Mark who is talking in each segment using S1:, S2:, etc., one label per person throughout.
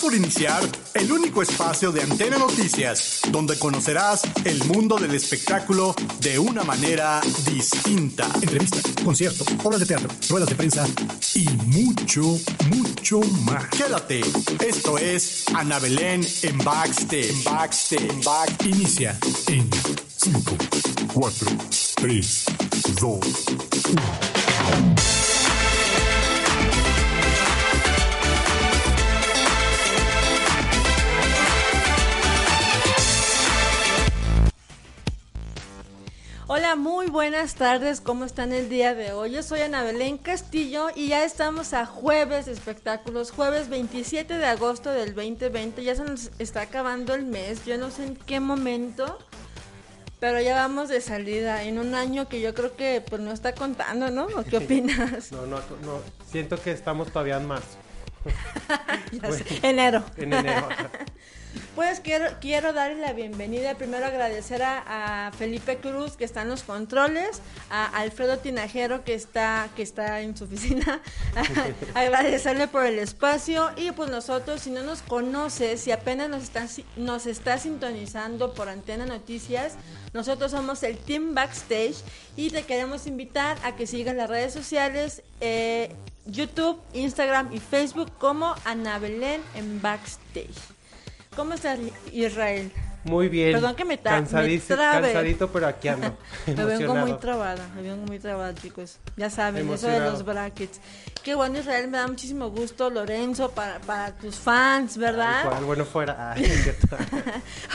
S1: Por iniciar el único espacio de Antena Noticias, donde conocerás el mundo del espectáculo de una manera distinta.
S2: Entrevistas, conciertos, obras de teatro, ruedas de prensa y mucho, mucho más.
S1: Quédate, esto es Ana Belén en Backstage. Backstage. Back.
S2: Inicia en 5, 4, 3, 2, 1.
S3: Hola, muy buenas tardes, ¿cómo están el día de hoy? Yo soy Ana Belén Castillo y ya estamos a jueves de espectáculos, jueves 27 de agosto del 2020, ya se nos está acabando el mes, yo no sé en qué momento, pero ya vamos de salida en un año que yo creo que pues no está contando, ¿no? ¿O ¿Qué opinas?
S4: No, no, no, siento que estamos todavía en marzo.
S3: Sé, enero.
S4: En enero.
S3: Pues quiero, quiero darle la bienvenida, primero agradecer a, Felipe Cruz que está en los controles, a Alfredo Tinajero que está, que está en su oficina, agradecerle por el espacio. Y pues nosotros, si no nos conoces, si apenas nos, están, nos está sintonizando por Antena Noticias, nosotros somos el Team Backstage y te queremos invitar a que sigas las redes sociales, eh, YouTube, Instagram y Facebook como Ana Belén en Backstage. ¿Cómo estás, Israel?
S4: Muy bien.
S3: Perdón que me, ta- me.
S4: Cansadito, pero aquí ando.
S3: Me vengo muy trabada, me vengo muy trabada, chicos. Ya saben, eso de los brackets. Qué bueno, Israel, me da muchísimo gusto, Lorenzo, para, para tus fans, ¿verdad?
S4: Igual, bueno fuera. Ay.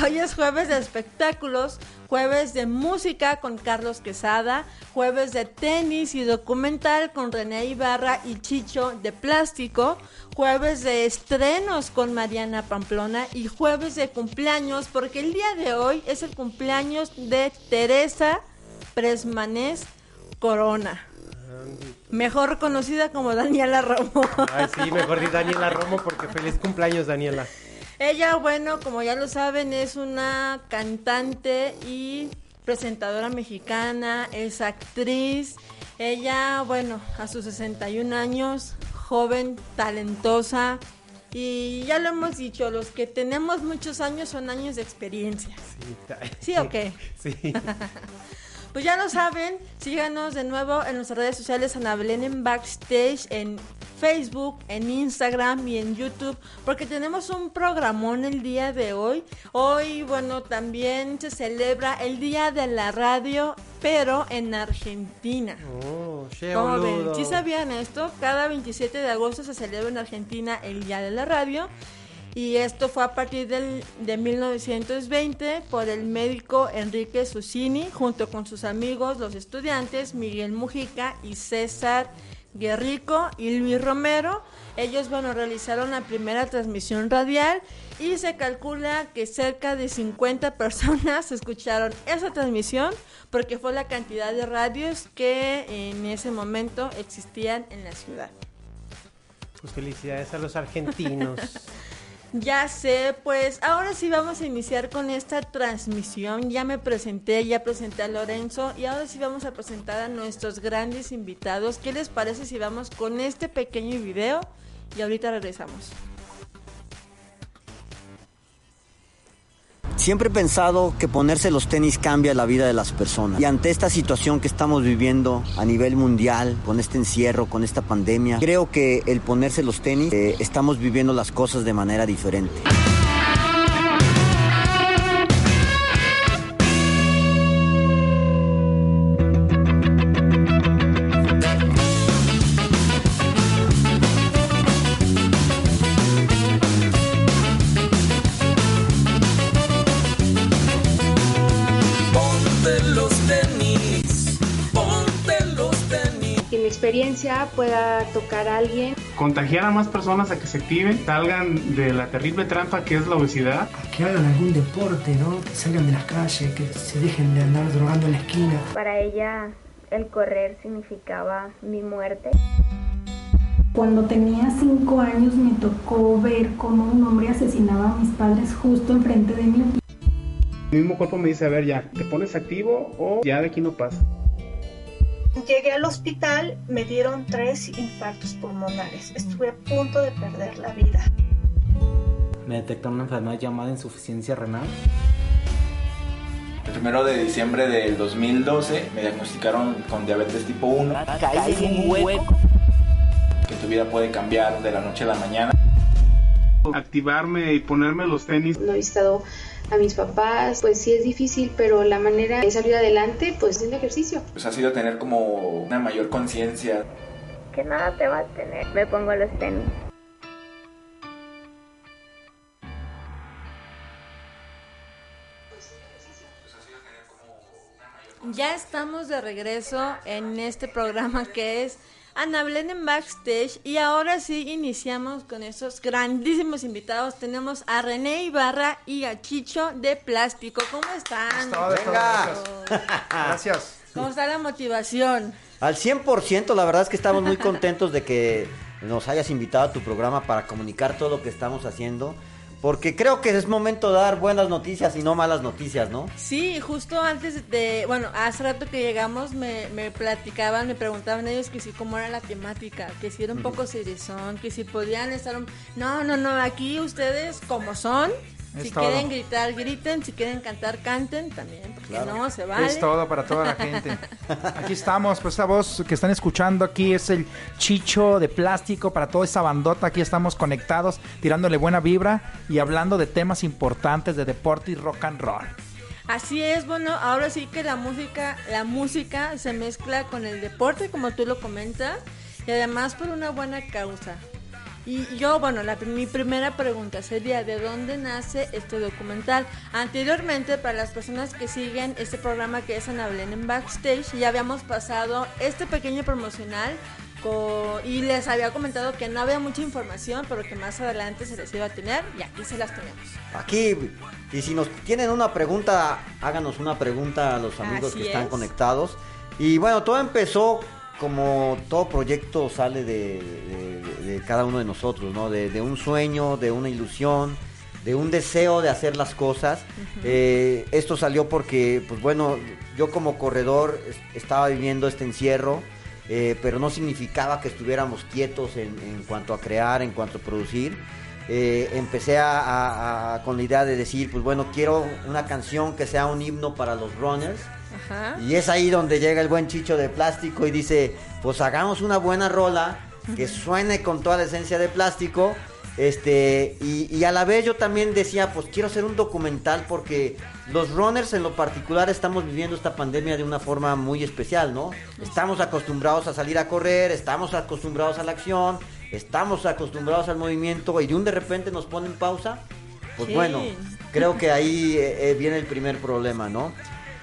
S3: Hoy es jueves de espectáculos, jueves de música con Carlos Quesada, jueves de tenis y documental con René Ibarra y Chicho de Plástico, jueves de estrenos con Mariana Pamplona y jueves de cumpleaños, porque el día de hoy es el cumpleaños de Teresa Presmanés Corona, mejor conocida como Daniela Romo.
S4: Ay, sí, mejor di Daniela Romo porque feliz cumpleaños, Daniela.
S3: Ella, bueno, como ya lo saben, es una cantante y presentadora mexicana, es actriz. Ella, bueno, a sus 61 años, joven, talentosa. Y ya lo hemos dicho, los que tenemos muchos años son años de experiencia.
S4: Sí, ay.
S3: ¿Sí o qué?
S4: Sí.
S3: Pues ya lo saben, síganos de nuevo en nuestras redes sociales Ana Belén en Backstage, en Facebook, en Instagram y en YouTube, porque tenemos un programón el día de hoy. Hoy, bueno, también se celebra el Día de la Radio, pero en Argentina.
S4: Oh,
S3: ¿Cómo ven? ¿Sí sabían esto? Cada 27 de agosto se celebra en Argentina el Día de la Radio. Y esto fue a partir del, de 1920 por el médico Enrique Susini, junto con sus amigos, los estudiantes Miguel Mujica y César Guerrico y Luis Romero. Ellos, bueno, realizaron la primera transmisión radial y se calcula que cerca de 50 personas escucharon esa transmisión porque fue la cantidad de radios que en ese momento existían en la ciudad.
S4: Pues felicidades a los argentinos.
S3: Ya sé, pues ahora sí vamos a iniciar con esta transmisión. Ya me presenté, ya presenté a Lorenzo y ahora sí vamos a presentar a nuestros grandes invitados. ¿Qué les parece si vamos con este pequeño video? Y ahorita regresamos.
S5: Siempre he pensado que ponerse los tenis cambia la vida de las personas. Y ante esta situación que estamos viviendo a nivel mundial, con este encierro, con esta pandemia, creo que el ponerse los tenis, eh, estamos viviendo las cosas de manera diferente.
S6: Pueda tocar a alguien.
S7: contagiar a más personas a que se activen, salgan de la terrible trampa que es la obesidad.
S8: que hagan algún deporte, ¿no? Que salgan de las calles, que se dejen de andar drogando en la esquina.
S9: Para ella el correr significaba mi muerte.
S10: Cuando tenía cinco años me tocó ver cómo un hombre asesinaba a mis padres justo enfrente de mí.
S7: Mi mismo cuerpo me dice, a ver, ya, ¿te pones activo o ya de aquí no pasa?
S11: Llegué al hospital, me dieron tres infartos pulmonares. Estuve a punto de perder la vida.
S12: me detectaron una enfermedad llamada insuficiencia renal.
S13: El primero de diciembre del 2012 me diagnosticaron con diabetes tipo 1.
S14: Caí en un hueco.
S13: Que tu vida puede cambiar de la noche a la mañana.
S7: Activarme y ponerme los tenis.
S6: No he visitado a mis papás, pues sí es difícil, pero la manera de salir adelante, pues haciendo ejercicio.
S13: Pues ha sido tener como una mayor conciencia.
S9: Que nada te va a tener. Me pongo los tenis.
S3: Ya estamos de regreso en este programa que es Ana Belén en Backstage y ahora sí iniciamos con estos grandísimos invitados. Tenemos a René Ibarra y a Chicho de Plástico. ¿Cómo están?
S15: Venga. Gracias.
S3: ¿Cómo está la motivación?
S5: Al 100%, la verdad es que estamos muy contentos de que nos hayas invitado a tu programa para comunicar todo lo que estamos haciendo. Porque creo que es momento de dar buenas noticias y no malas noticias, ¿no?
S3: Sí, justo antes de, bueno, hace rato que llegamos me, me platicaban, me preguntaban ellos que si cómo era la temática, que si era un poco serizón, que si podían estar un... No, no, no, aquí ustedes como son, si
S15: todo.
S3: quieren gritar, griten, si quieren cantar, canten también, porque
S15: Claro.
S3: no, se vale.
S15: Es todo para toda la gente. Aquí estamos, pues esa voz que están escuchando aquí es el chicho de plástico para toda esa bandota. Aquí estamos conectados, tirándole buena vibra y hablando de temas importantes de deporte y rock and roll.
S3: Así es, bueno, ahora sí que la música, la música se mezcla con el deporte, como tú lo comentas, y además por una buena causa. Y yo, bueno, la, mi primera pregunta sería, ¿de dónde nace este documental? Anteriormente, para las personas que siguen este programa que es Ana Belén en Backstage, ya habíamos pasado este pequeño promocional y les había comentado que no había mucha información, pero que más adelante se les iba a tener y aquí se las tenemos.
S5: Aquí, y si nos tienen una pregunta, háganos una pregunta a los amigos
S3: Así
S5: que están
S3: es.
S5: conectados. Y bueno, todo empezó como todo proyecto sale de, de- de cada uno de nosotros, ¿no? De, de un sueño, de una ilusión, de un deseo de hacer las cosas. Eh, esto salió porque, pues bueno, yo como corredor es- estaba viviendo este encierro. eh, pero no significaba que estuviéramos quietos en, en cuanto a crear, en cuanto a producir. Eh, empecé a, a- a- con la idea de decir, pues bueno, quiero una canción que sea un himno para los runners.
S3: Ajá.
S5: Y es ahí donde llega el buen chicho de plástico y dice, pues hagamos una buena rola que suene con toda la esencia de plástico. Este, y, y a la vez yo también decía, pues quiero hacer un documental porque los runners en lo particular estamos viviendo esta pandemia de una forma muy especial, ¿no? Estamos acostumbrados a salir a correr, estamos acostumbrados a la acción, estamos acostumbrados al movimiento y de un de repente nos ponen pausa. Pues
S3: Sí.
S5: bueno, creo que ahí eh, eh, viene el primer problema, ¿no?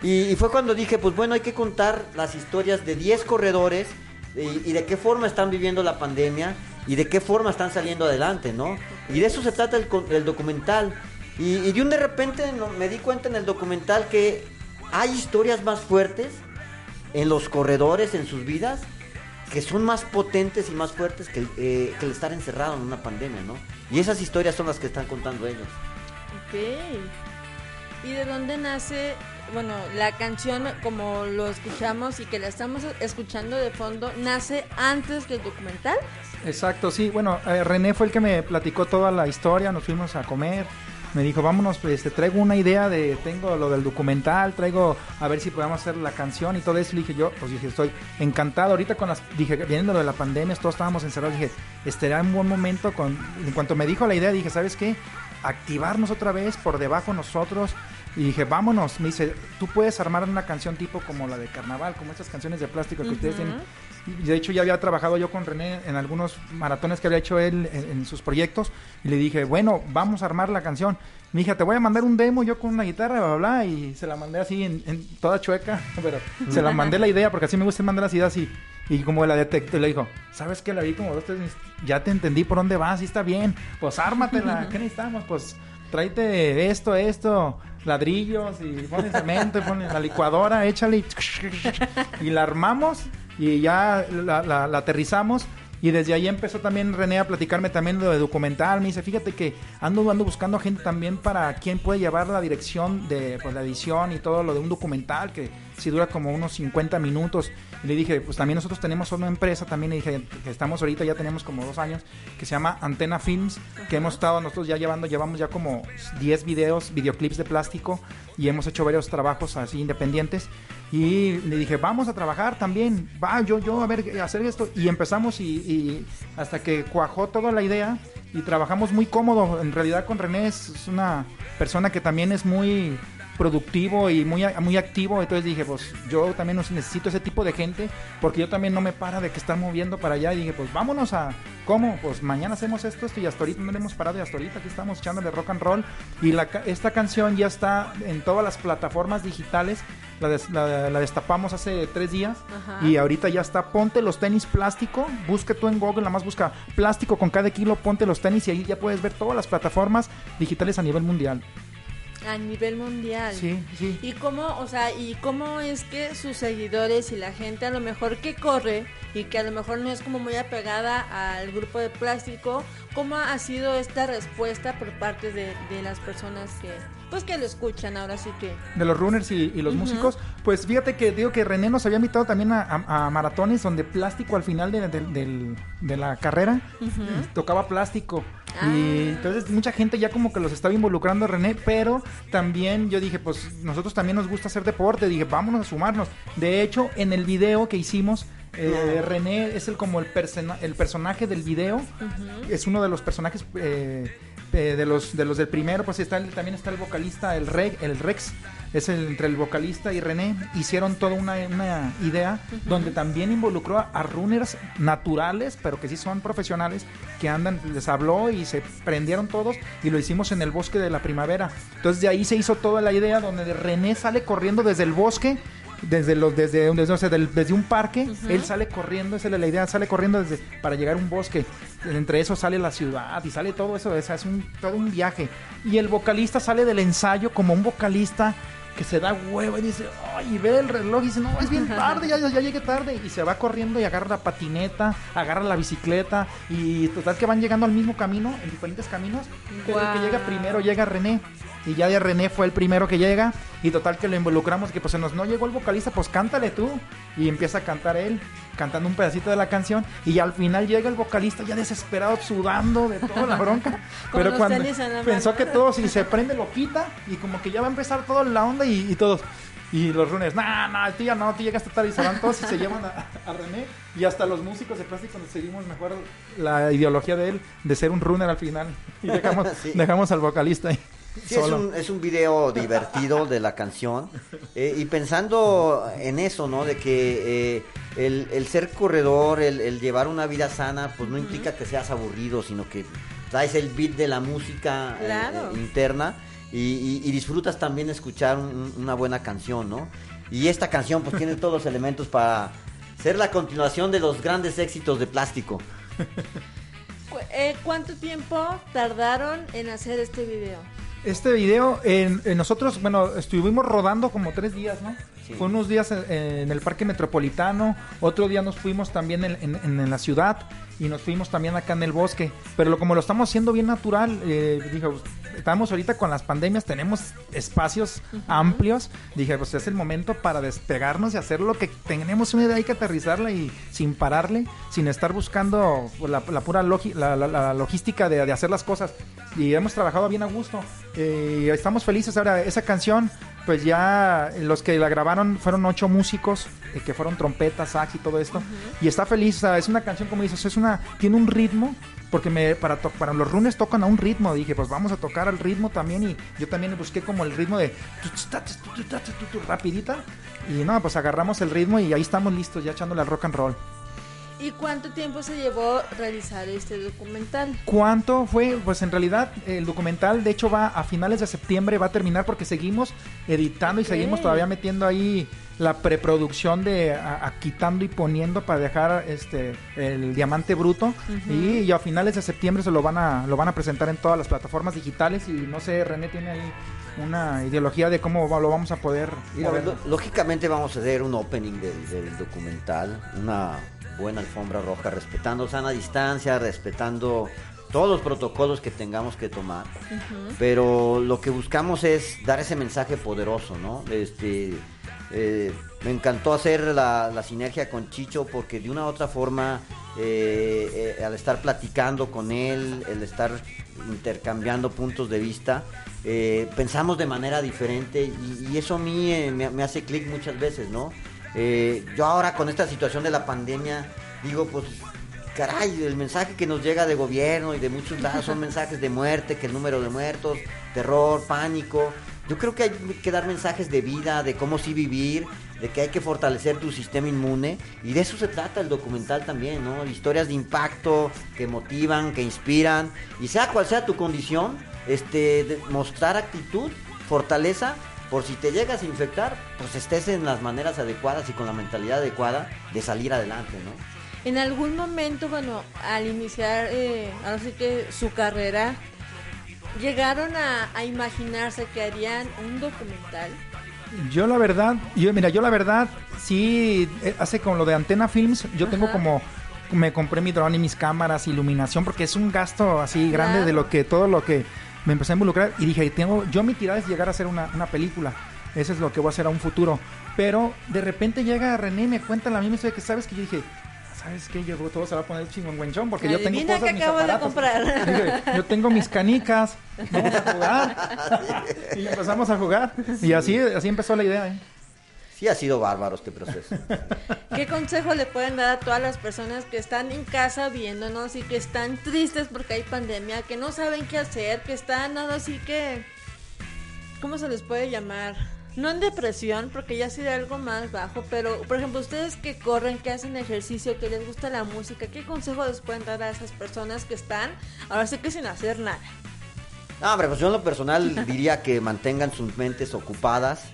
S5: Y, fue cuando dije, pues bueno, hay que contar las historias de 10 corredores y, de qué forma están viviendo la pandemia y de qué forma están saliendo adelante, ¿no? Y de eso se trata el, el documental. Y, y de un de repente me di cuenta en el documental que hay historias más fuertes en los corredores, en sus vidas, que son más potentes y más fuertes que, eh, que el estar encerrado en una pandemia, ¿no? Y esas historias son las que están contando ellos.
S3: Ok. ¿Y de dónde nace, bueno, la canción como lo escuchamos y que la estamos escuchando de fondo, nace antes que el documental?
S15: Exacto, sí. Bueno, eh, René fue el que me platicó toda la historia, nos fuimos a comer. Me dijo, vámonos, pues te traigo una idea de, tengo lo del documental, traigo a ver si podemos hacer la canción y todo eso. Le dije yo, pues dije, estoy encantado. Ahorita con las, dije, viendo lo de la pandemia, todos estábamos encerrados. Dije, estaría un buen momento con, en cuanto me dijo la idea, dije, ¿sabes qué? Activarnos otra vez por debajo nosotros. Y dije, vámonos. Me dice, tú puedes armar una canción tipo como la de carnaval, como estas canciones de plástico que ustedes tienen. Y de hecho ya había trabajado yo con René en algunos maratones que había hecho él en, en sus proyectos y le dije, bueno, vamos a armar la canción. Me dije, te voy a mandar un demo yo con una guitarra, bla, bla, y se la mandé así en, en toda chueca, pero se la mandé la idea porque así me gusta mandar las ideas y, y como la detectó, le dijo, ¿sabes qué? La vi como dos, tres, ya te entendí por dónde vas, sí está bien, pues ármatela, ¿qué necesitamos? Pues tráete esto, esto, ladrillos y pones cemento, y pones la licuadora, échale y, la armamos y ya la aterrizamos. Y desde ahí empezó también René a platicarme también lo de documental. Me dice, fíjate que ando, ando buscando gente también para quien puede llevar la dirección de pues, la edición y todo lo de un documental que si dura como unos 50 minutos. Le dije, pues también nosotros tenemos una empresa, también le dije que estamos ahorita, ya tenemos como dos años, que se llama Antena Films, que hemos estado nosotros ya llevando, llevamos ya como 10 videos, videoclips de plástico y hemos hecho varios trabajos así independientes. Y le dije, vamos a trabajar también, va, yo, yo, a ver, hacer esto. Y empezamos y, hasta que cuajó toda la idea y trabajamos muy cómodo. En realidad con René es una persona que también es muy productivo y muy, muy activo. Entonces dije, pues yo también necesito ese tipo de gente porque yo también no me para de que están moviendo para allá. Y dije, pues vámonos a, ¿cómo? Pues mañana hacemos esto, esto y hasta ahorita no le hemos parado y hasta ahorita aquí estamos echándole rock and roll. Y la, esta canción ya está en todas las plataformas digitales. La, des- la- la destapamos hace tres días
S3: Ajá.
S15: y ahorita ya está. Ponte los tenis plástico. Busque tú en Google, nada más busca plástico con cada kilo. Ponte los tenis y ahí ya puedes ver todas las plataformas digitales a nivel mundial.
S3: A nivel mundial.
S15: Sí, sí.
S3: ¿Y cómo, o sea, y cómo es que sus seguidores y la gente a lo mejor que corre y que a lo mejor no es como muy apegada al grupo de plástico, cómo ha sido esta respuesta por parte de, de las personas que, pues que lo escuchan ahora sí que...
S15: de los runners y, y los músicos, pues fíjate que digo que René nos había invitado también a, a- a maratones donde plástico al final de, de- la carrera
S3: Ujú.
S15: tocaba plástico.
S3: Ah.
S15: Y entonces mucha gente ya como que los estaba involucrando René, pero también yo dije, pues nosotros también nos gusta hacer deporte, dije, vámonos a sumarnos. De hecho, en el video que hicimos, eh, René es el como el, persona- el personaje del video, es uno de los personajes eh, eh, de los de los del primero, pues está el- también está el vocalista, el, Re- el Rex, es el, entre el vocalista y René, hicieron toda una, una idea donde también involucró a, a runners naturales, pero que sí son profesionales, que andan, les habló y se prendieron todos y lo hicimos en el bosque de la primavera. Entonces de ahí se hizo toda la idea donde René sale corriendo desde el bosque desde los desde, desde, no sé, del- desde un parque él sale corriendo esa es la idea sale corriendo desde para llegar a un bosque. Entre eso sale la ciudad y sale todo eso o sea, es un todo un viaje. Y el vocalista sale del ensayo como un vocalista que se da huevo y dice ay y ve el reloj y dice no es bien tarde ya, ya, llegué tarde y se va corriendo y agarra la patineta agarra la bicicleta y total que van llegando al mismo camino en diferentes caminos pero el que llega primero llega René. Y ya de René fue el primero que llega y total que lo involucramos que pues se nos no llegó el vocalista pues cántale tú. Y empieza a cantar él cantando un pedacito de la canción. Y al final llega el vocalista ya desesperado sudando de toda la bronca. Pero cuando pensó que todo si se prende lo quita. Y como que ya va a empezar toda la onda y, y todos. Y los runners, nah, nah, tú ya no, tú llegaste tarde y se van todos y se llevan a, a René. Y hasta los músicos de plástico nos seguimos mejor la ideología de él de ser un runner al final. Y dejamos,
S5: Sí.
S15: dejamos al vocalista ahí
S5: Sí, es un, es un video divertido de la canción. eh, y pensando en eso, ¿no? De que eh, el, el ser corredor, el, el llevar una vida sana, pues no implica que seas aburrido, sino que traes el beat de la música eh,
S3: Claro.
S5: eh, interna y, y- y disfrutas también escuchar un- una buena canción, ¿no? Y esta canción pues tiene todos los elementos para ser la continuación de los grandes éxitos de plástico.
S3: Cu- ¿Cuánto tiempo tardaron en hacer este video?
S15: Este video, en, en nosotros, bueno, estuvimos rodando como tres días, ¿no? Fue unos días en, en el Parque Metropolitano, otro día nos fuimos también en, en- en- en la ciudad y nos fuimos también acá en el bosque. Pero lo, como lo estamos haciendo bien natural, eh, dije, pues, estamos ahorita con las pandemias, tenemos espacios amplios. Dije, pues es el momento para despegarnos y hacer lo que tenemos una idea, hay que aterrizarla y sin pararle, sin estar buscando pues, la, la pura logi- la, la- la logística de, de hacer las cosas. Y hemos trabajado bien a gusto. Eh, y estamos felices ahora. Esa canción, pues ya los que la grabaron fueron ocho músicos, que fueron trompetas, sax y todo esto. Y está feliz, o sea, es una canción, como dices, es una, tiene un ritmo. Porque me, para, to- para los runes tocan a un ritmo. Dije, pues vamos a tocar al ritmo también. Y yo también busqué como el ritmo de rapidita. Y no, pues agarramos el ritmo y ahí estamos listos, ya echándole al rock and roll.
S3: ¿Y cuánto tiempo se llevó realizar este documental?
S15: ¿Cuánto fue? Pues en realidad el documental de hecho va a finales de septiembre, va a terminar porque seguimos editando y seguimos todavía metiendo ahí la preproducción de a- a quitando y poniendo para dejar este el diamante bruto y, y a finales de septiembre se lo van a lo van a presentar en todas las plataformas digitales y no sé René tiene ahí una ideología de cómo va- lo vamos a poder ir a
S5: No,
S15: ver.
S5: lo- lógicamente vamos a hacer un opening del, del documental, una buena alfombra roja, respetando sana distancia, respetando todos los protocolos que tengamos que tomar. Pero lo que buscamos es dar ese mensaje poderoso, ¿no? Este, Eh, me encantó hacer la, la sinergia con Chicho porque de una u otra forma, eh, eh, al estar platicando con él, el estar intercambiando puntos de vista, pensamos de manera diferente y, y eso a mí me, me hace clic muchas veces, ¿no? Eh, yo ahora con esta situación de la pandemia digo, pues caray, el mensaje que nos llega de gobierno y de muchos lados son mensajes de muerte, que el número de muertos, terror, pánico. Yo creo que hay que dar mensajes de vida, de cómo sí vivir, de que hay que fortalecer tu sistema inmune y de eso se trata el documental también, ¿no? Historias de impacto que motivan, que inspiran y sea cual sea tu condición, este, mostrar actitud, fortaleza por si te llegas a infectar, pues estés en las maneras adecuadas y con la mentalidad adecuada de salir adelante, ¿no?
S3: En algún momento, bueno, al iniciar, eh, ahora sí que su carrera, llegaron a, a imaginarse que harían un documental.
S15: Yo la verdad, yo mira, yo la verdad sí eh, hace con lo de Antena Films, yo tengo como me compré mi drone y mis cámaras, iluminación porque es un gasto así grande
S3: Claro.
S15: de lo que todo lo que me empecé a involucrar y dije, tengo yo mi tirada es llegar a hacer una, una película. Eso es lo que voy a hacer a un futuro. Pero de repente llega René y me cuenta la misma historia que sabes que yo dije, ¿sabes qué? Yo todo se va a poner chingüengüenchón porque yo tengo cosas
S3: que
S15: mis
S3: acabo de comprar.
S15: Dije, yo tengo mis canicas, vamos a jugar. y empezamos a jugar. Y así, así empezó la idea. ¿eh?
S5: Sí ha sido bárbaro este proceso.
S3: ¿Qué consejo le pueden dar a todas las personas que están en casa viéndonos y que están tristes porque hay pandemia, que no saben qué hacer, que están nada así que... ¿Cómo se les puede llamar? No en depresión, porque ya sería algo más bajo, pero por ejemplo, ustedes que corren, que hacen ejercicio, que les gusta la música, ¿qué consejo les pueden dar a esas personas que están ahora sí que sin hacer nada?
S5: No, hombre, pues yo en lo personal diría que mantengan sus mentes ocupadas,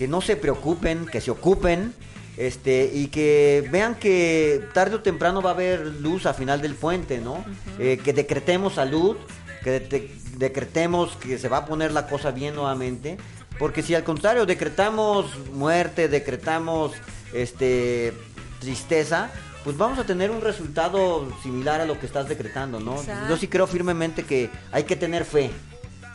S5: que no se preocupen, que se ocupen, este, y que vean que tarde o temprano va a haber luz al final del puente, ¿no? Eh, que decretemos salud, que de- decretemos que se va a poner la cosa bien nuevamente, porque si al contrario decretamos muerte, decretamos este tristeza, pues vamos a tener un resultado similar a lo que estás decretando, ¿no?
S3: Exacto.
S5: Yo sí creo firmemente que hay que tener fe.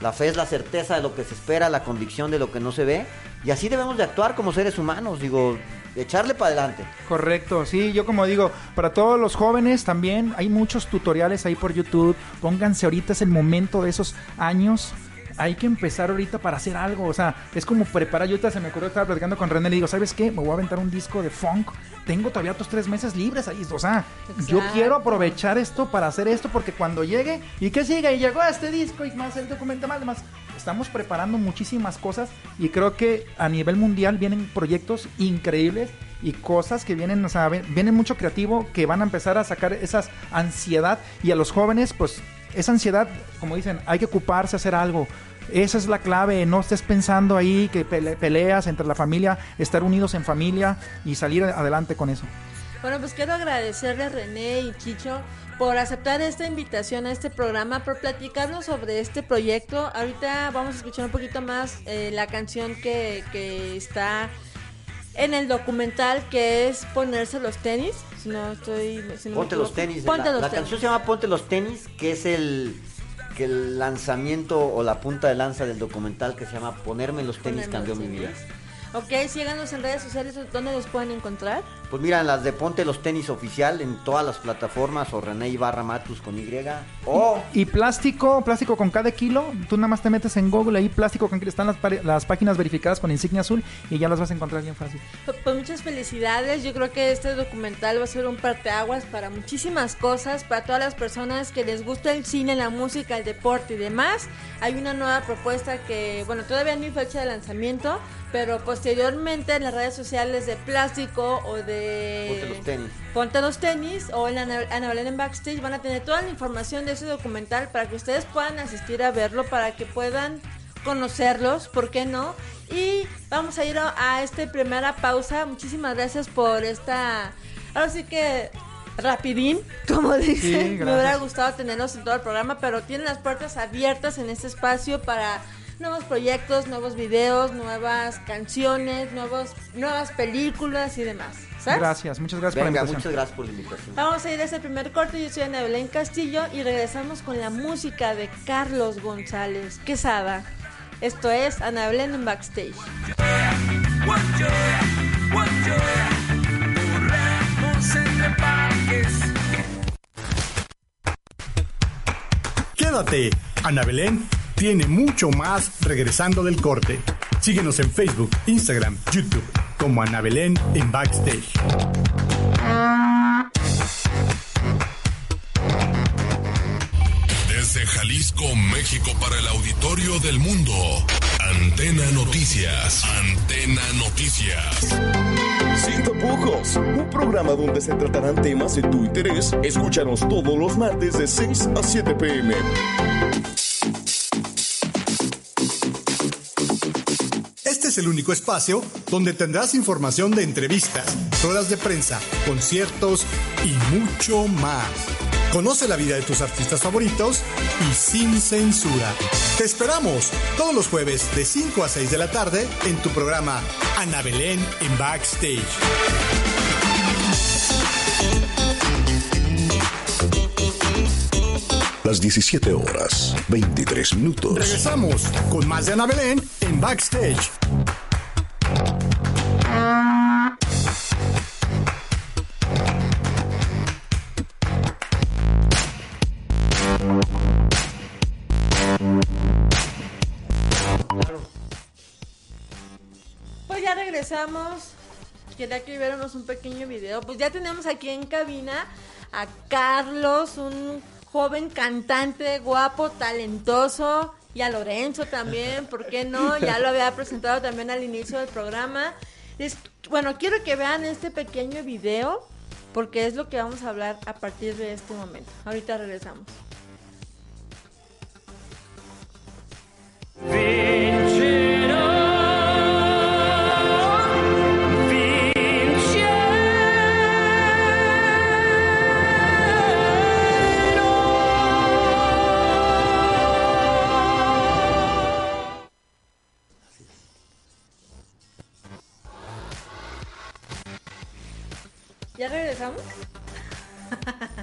S5: La fe es la certeza de lo que se espera, la convicción de lo que no se ve. Y así debemos de actuar como seres humanos, digo, echarle para adelante.
S15: Correcto, sí, yo como digo, para todos los jóvenes también hay muchos tutoriales ahí por YouTube. Pónganse ahorita, es el momento de esos años. Hay que empezar ahorita para hacer algo, o sea, es como preparar. Yo ahorita se me ocurrió, estaba platicando con René, le digo, ¿sabes qué? Me voy a aventar un disco de funk. Tengo todavía otros tres meses libres ahí, o sea, yo quiero aprovechar esto para hacer esto porque cuando llegue, ¿y qué sigue? Y llegó este disco y más el documento más, más. Estamos preparando muchísimas cosas y creo que a nivel mundial vienen proyectos increíbles y cosas que vienen, o sea, vienen mucho creativo que van a empezar a sacar esas ansiedad y a los jóvenes, pues esa ansiedad, como dicen, hay que ocuparse, hacer algo. Esa es la clave, no estés pensando ahí que pele- peleas entre la familia, estar unidos en familia y salir adelante con eso.
S3: Bueno, pues quiero agradecerle a René y Chicho por aceptar esta invitación a este programa, por platicarnos sobre este proyecto. Ahorita vamos a escuchar un poquito más eh, la canción que está en el documental, que es Ponerse los tenis. Si no estoy... si no
S5: Ponte los tenis.
S3: Ponte
S5: la
S3: los
S5: la
S3: tenis.
S5: canción se llama Ponte los tenis, que es el que el lanzamiento o la punta de lanza del documental que se llama Ponerme los tenis
S3: Ponerme
S5: cambió
S3: los
S5: mi vida.
S3: Ok, síganos en redes sociales, ¿dónde los pueden encontrar?
S5: Pues mira, las de Ponte los tenis oficial en todas las plataformas o René Ibarra Matus con Y o
S15: Y plástico, plástico con cada kilo. Tú nada más te metes en Google ahí, plástico con están las, las páginas verificadas con insignia azul y ya las vas a encontrar bien fácil.
S3: Pues, pues muchas felicidades. Yo creo que este documental va a ser un parteaguas para muchísimas cosas, para todas las personas que les gusta el cine, la música, el deporte y demás. Hay una nueva propuesta que, bueno, todavía no hay fecha de lanzamiento, pero posteriormente en las redes sociales de plástico o de
S5: Ponte los tenis.
S3: Ponte los tenis o en Ana Ana Belén en Backstage van a tener toda la información de ese documental para que ustedes puedan asistir a verlo, para que puedan conocerlos, ¿por qué no? Y vamos a ir a, a esta primera pausa. Muchísimas gracias por esta... Ahora sí que rapidín, como dicen. Me hubiera gustado tenerlos en todo el programa, pero tienen las puertas abiertas en este espacio para nuevos proyectos, nuevos videos, nuevas canciones, nuevos, nuevas películas y demás. ¿Sabes?
S15: Gracias, muchas gracias
S5: Venga,
S15: por la invitación.
S5: muchas gracias por la invitación.
S3: Vamos a ir a ese primer corte. Yo soy Ana Belén Castillo y regresamos con la música de Carlos González Quesada. Esto es Ana Belén en Backstage.
S1: Quédate, Ana Belén tiene mucho más regresando del corte. Síguenos en Facebook, Instagram, YouTube como Ana Belén en Backstage.
S16: Desde Jalisco, México, para el auditorio del mundo. Antena Noticias. Antena Noticias.
S17: Sin tapujos, un programa donde se tratarán temas de tu interés. Escúchanos todos los martes de 6 a 7 pm.
S1: Es el único espacio donde tendrás información de entrevistas, ruedas de prensa, conciertos y mucho más. Conoce la vida de tus artistas favoritos y sin censura. Te esperamos todos los jueves de 5 a 6 de la tarde en tu programa Ana Belén en Backstage.
S17: Las 17 horas, 23 minutos.
S1: Regresamos con más de Ana Belén en Backstage.
S3: Quería que viéramos un pequeño video. Pues ya tenemos aquí en cabina a Carlos, un joven cantante guapo, talentoso. Y a Lorenzo también, ¿por qué no? Ya lo había presentado también al inicio del programa. Bueno, quiero que vean este pequeño video porque es lo que vamos a hablar a partir de este momento. Ahorita regresamos. ¿Ya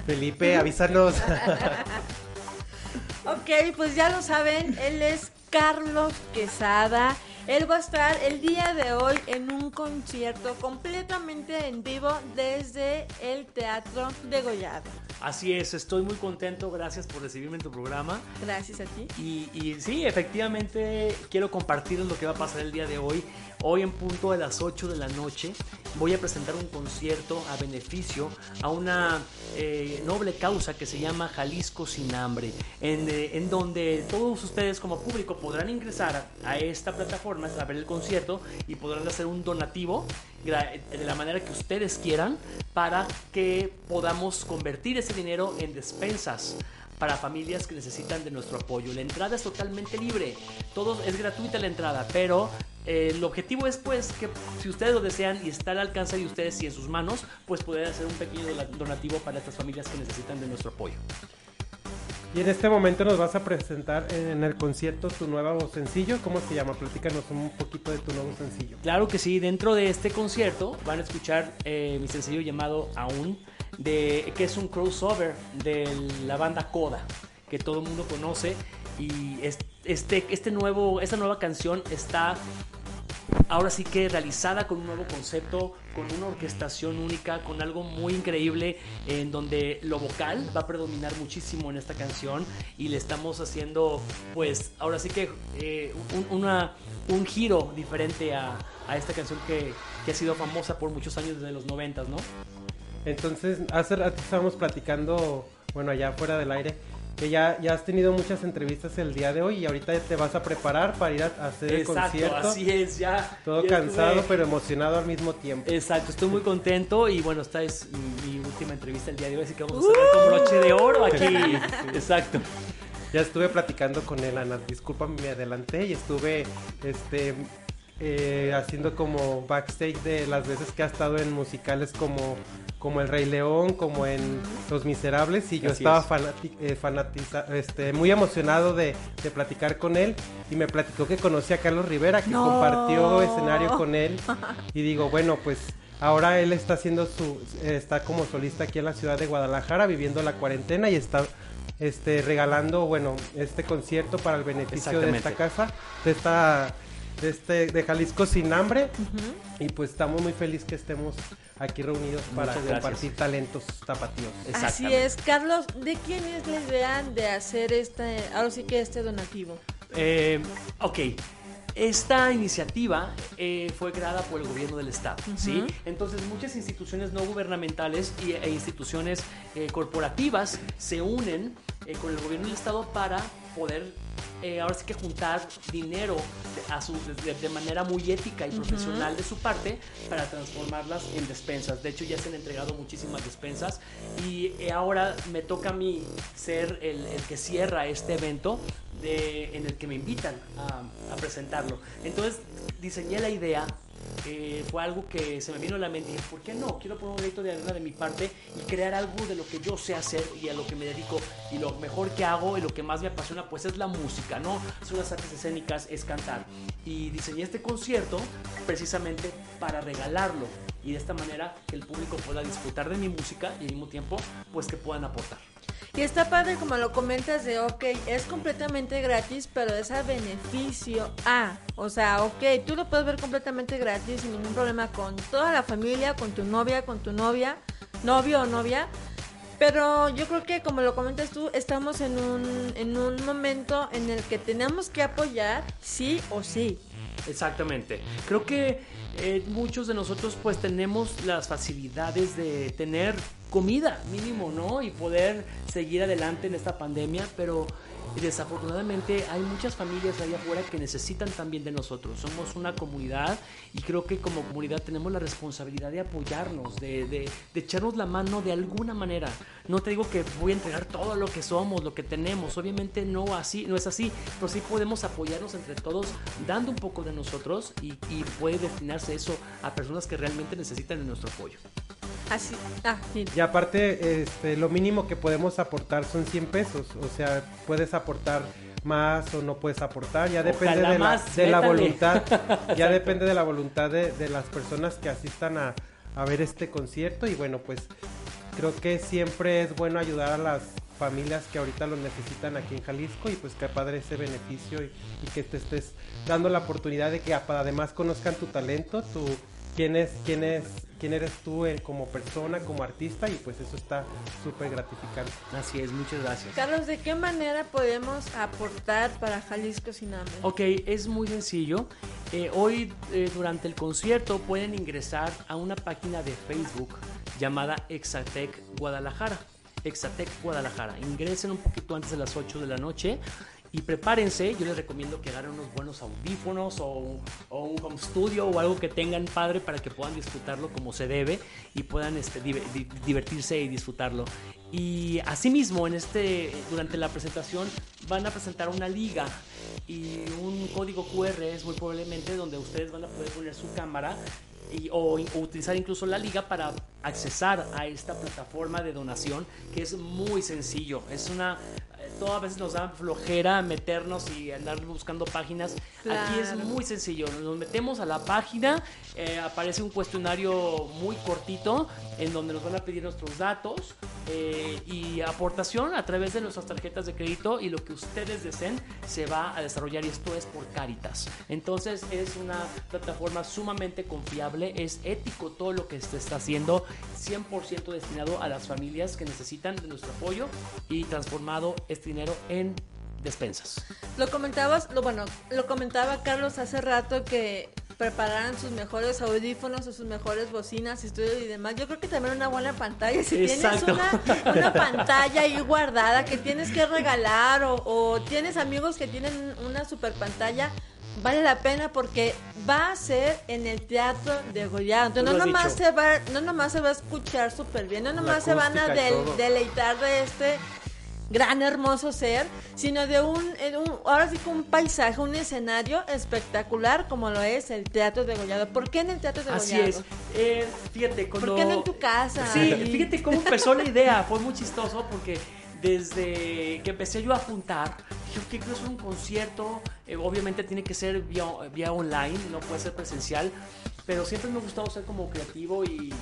S4: Felipe, avísanos.
S3: Ok, pues ya lo saben, él es Carlos Quesada. Él va a estar el día de hoy en un concierto completamente en vivo desde el Teatro de Gollado.
S18: Así es, estoy muy contento, gracias por recibirme en tu programa.
S3: Gracias a ti.
S18: Y, y sí, efectivamente quiero compartirles lo que va a pasar el día de hoy. Hoy en punto de las 8 de la noche voy a presentar un concierto a beneficio a una eh, noble causa que se llama Jalisco sin hambre, en, eh, en donde todos ustedes como público podrán ingresar a, a esta plataforma a ver el concierto y podrán hacer un donativo de la manera que ustedes quieran para que podamos convertir ese dinero en despensas para familias que necesitan de nuestro apoyo. La entrada es totalmente libre, todo es gratuita la entrada, pero eh, el objetivo es pues que si ustedes lo desean y está al alcance de ustedes y en sus manos, pues poder hacer un pequeño donativo para estas familias que necesitan de nuestro apoyo.
S4: Y en este momento nos vas a presentar en el concierto tu nuevo sencillo. ¿Cómo se llama? Platícanos un poquito de tu nuevo sencillo.
S18: Claro que sí, dentro de este concierto van a escuchar eh, mi sencillo llamado Aún, de, que es un crossover de la banda Coda, que todo el mundo conoce. Y es- este, este nuevo, esta nueva canción está ahora sí que realizada con un nuevo concepto, con una orquestación única, con algo muy increíble, en donde lo vocal va a predominar muchísimo en esta canción y le estamos haciendo, pues, ahora sí que eh, un, una- un giro diferente a, a esta canción que, que ha sido famosa por muchos años desde los noventas, ¿no?
S4: Entonces, hace rato estábamos platicando, bueno, allá fuera del aire, que ya, ya has tenido muchas entrevistas el día de hoy y ahorita te vas a preparar para ir a, hacer el concierto.
S18: así es, ya.
S4: Todo
S18: ya
S4: cansado,
S18: estuve-
S4: pero emocionado al mismo tiempo.
S18: Exacto, estoy muy contento y bueno, esta es mi, mi última entrevista el día de hoy, así que vamos a cerrar con broche de oro aquí.
S4: Sí, sí, sí.
S18: Exacto.
S4: Ya estuve platicando con él, Ana. Discúlpame, me adelanté y estuve este, eh, haciendo como backstage de las veces que ha estado en musicales como, como El Rey León, como en Los Miserables. Y yo
S18: Así
S4: estaba
S18: es.
S4: fanati- eh, fanatiza- este, muy emocionado de, de platicar con él. Y me platicó que conocí a Carlos Rivera, que
S3: No.
S4: compartió escenario con él. Y digo, bueno, pues ahora él está haciendo su, está como solista aquí en la ciudad de Guadalajara, viviendo la cuarentena y está este regalando, bueno, este concierto para el beneficio de esta casa, de esta de, este, de Jalisco sin hambre. Y pues estamos muy felices que estemos aquí reunidos para compartir talentos tapatíos.
S3: Así es, Carlos, ¿de quién es la idea de hacer este, ahora sí que este donativo?
S18: Eh, ok. Esta iniciativa eh, fue creada por el gobierno del estado, ¿sí? Entonces muchas instituciones no gubernamentales y- e instituciones eh, corporativas se unen eh, con el gobierno del estado para poder eh, ahora sí que juntar dinero de, a su- de- de manera muy ética y profesional de su parte para transformarlas en despensas. De hecho ya se han entregado muchísimas despensas y eh, ahora me toca a mí ser el, el que cierra este evento de- en el que me invitan a, a presentarlo. Entonces diseñé la idea. eh, fue algo que se me vino a la mente y dije, ¿por qué no? Quiero poner un grito de arena de mi parte y crear algo de lo que yo sé hacer y a lo que me dedico y lo mejor que hago y lo que más me apasiona pues es la música, ¿no? Son las artes escénicas, es cantar. Y diseñé este concierto precisamente para regalarlo y de esta manera que el público pueda disfrutar de mi música y al mismo tiempo pues que puedan aportar.
S3: Y está padre como lo comentas de, ok, es completamente gratis, pero es a beneficio a, o sea, ok, tú lo puedes ver completamente gratis sin ningún problema con toda la familia, con tu novia, con tu novia, novio o novia. Pero yo creo que como lo comentas tú, estamos en un, en un momento en el que tenemos que apoyar sí o sí.
S18: Exactamente. Creo que eh, muchos de nosotros pues tenemos las facilidades de tener comida mínimo, ¿no? Y poder seguir adelante en esta pandemia, pero desafortunadamente hay muchas familias allá afuera que necesitan también de nosotros. Somos una comunidad y creo que como comunidad tenemos la responsabilidad de apoyarnos, de, echarnos la mano de alguna manera. No te digo que voy a entregar todo lo que somos, lo que tenemos. Obviamente no así, no es así, pero sí podemos apoyarnos entre todos, dando un poco de nosotros y, y puede destinarse eso a personas que realmente necesitan de nuestro apoyo.
S3: Así. Ah, sí.
S4: Y aparte, este, lo mínimo que podemos aportar son 100 pesos. O sea, puedes aportar más o no puedes aportar. Ya depende
S18: Ojalá
S4: de la, de la voluntad. ya depende de la voluntad de, de las personas que asistan a, a ver este concierto. Y bueno, pues creo que siempre es bueno ayudar a las familias que ahorita lo necesitan aquí en Jalisco y pues qué padre ese beneficio y, y que te estés dando la oportunidad de que además conozcan tu talento, tu quién es, quién es, quién eres tú eh, como persona, como artista y pues eso está súper gratificante.
S18: Así es, muchas gracias.
S3: Carlos, ¿de qué manera podemos aportar para Jalisco sin hambre?
S18: Ok, es muy sencillo. Eh, hoy eh, durante el concierto pueden ingresar a una página de Facebook llamada Exatec Guadalajara. Exatec Guadalajara. Ingresen un poquito antes de las 8 de la noche y prepárense. Yo les recomiendo que agarren unos buenos audífonos o, o un home studio o algo que tengan padre para que puedan disfrutarlo como se debe y puedan este, div- di- divertirse y disfrutarlo. Y asimismo, en este, durante la presentación van a presentar una liga y un código QR es muy probablemente donde ustedes van a poder poner su cámara y- o, o utilizar incluso la liga para accesar a esta plataforma de donación que es muy sencillo. Es una todas veces nos da flojera meternos y andar buscando páginas. Aquí es
S3: Claro.
S18: muy sencillo. Nos metemos a la página, eh, aparece un cuestionario muy cortito en donde nos van a pedir nuestros datos eh, y aportación a través de nuestras tarjetas de crédito y lo que ustedes deseen se va a desarrollar y esto es por Caritas. Entonces es una plataforma sumamente confiable, es ético todo lo que se está haciendo, 100% destinado a las familias que necesitan de nuestro apoyo y transformado este dinero en despensas.
S3: Lo comentabas, lo bueno, lo comentaba Carlos hace rato que prepararan sus mejores audífonos o sus mejores bocinas, estudios y demás. Yo creo que también una buena pantalla. Si
S18: Exacto.
S3: tienes una, una pantalla ahí guardada que tienes que regalar o, o tienes amigos que tienen una super pantalla, vale la pena porque va a ser en el teatro de Goya. Entonces, no nomás,
S18: dicho.
S3: se va, no nomás se va a escuchar súper bien, no nomás se van a del- deleitar de este gran hermoso ser, sino de un, ahora sí que un paisaje, un escenario espectacular como lo es el Teatro de Gollado. ¿Por qué en el Teatro de
S18: Así
S3: Gollado?
S18: es. Eh, fíjate, cuando...
S3: ¿Por qué no en tu casa?
S18: Sí, fíjate cómo empezó la idea. Fue muy chistoso porque desde que empecé yo a juntar, yo que quiero hacer un concierto, eh, obviamente tiene que ser vía, vía online, no puede ser presencial, pero siempre me ha gustado ser como creativo y,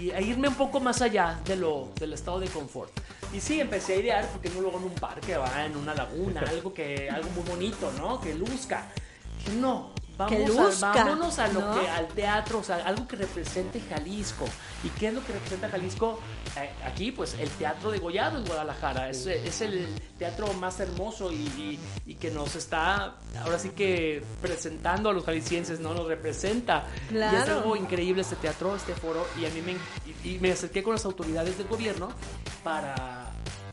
S18: y a irme un poco más allá de lo, del estado de confort. Y sí, empecé a idear, porque no luego en un parque, va en una laguna, algo, que, algo muy bonito, ¿no? Que luzca. Dije, no, Vamos
S3: Que
S18: a-
S3: luzca,
S18: vámonos a lo
S3: ¿no?
S18: que al teatro, o sea, algo que represente Jalisco. ¿Y qué es lo que representa Jalisco? Eh, aquí, pues, el Teatro de Gollado en Guadalajara. Es, es el teatro más hermoso y, y- y que nos está, ahora sí que presentando a los jaliscienses, ¿no? Nos representa. Y es
S3: Claro.
S18: algo increíble este teatro, este foro. Y a mí me, y me acerqué con las autoridades del gobierno para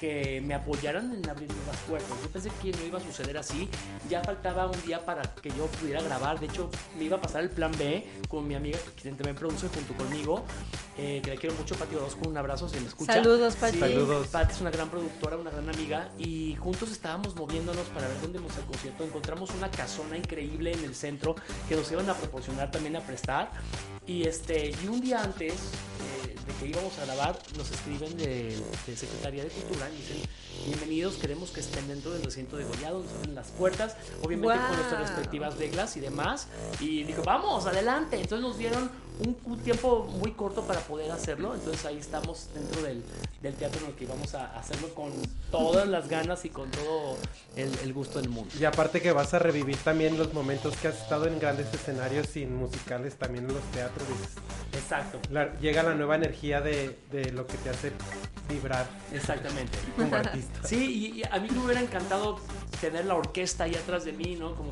S18: que me apoyaran en abrir nuevas puertas. Yo pensé que no iba a suceder así. Ya faltaba un día para que yo pudiera grabar. De hecho, me iba a pasar el plan B con mi amiga, quien también produce junto conmigo, eh, que la quiero mucho, Pati Orozco. Un abrazo si me escucha.
S3: Saludos, Pati.
S18: Sí,
S4: Saludos.
S18: Pati es una gran productora, una gran amiga. Y juntos estábamos moviéndonos para ver dónde vamos al concierto. Encontramos una casona increíble en el centro que nos iban a proporcionar también a prestar. Y, este, y un día antes eh, de que íbamos a grabar, nos escriben de, de Secretaría de Cultura y dicen, bienvenidos, queremos que estén dentro del recinto de Gollado, nos abren las puertas, obviamente con nuestras respectivas reglas y demás. Y dijo, vamos, adelante. Entonces nos dieron un, un tiempo muy corto para poder hacerlo. Entonces ahí estamos dentro del, del teatro en el que íbamos a hacerlo con todas las ganas y con todo el, el gusto del mundo.
S4: Y aparte que vas a revivir también los momentos que has estado en grandes escenarios sin musicales también en los teatros.
S18: Exacto.
S4: la- llega la nueva energía de, de lo que te hace vibrar
S18: Exactamente.
S4: como artista.
S18: Sí, y, y a mí me hubiera encantado tener la orquesta ahí atrás de mí, ¿no? Como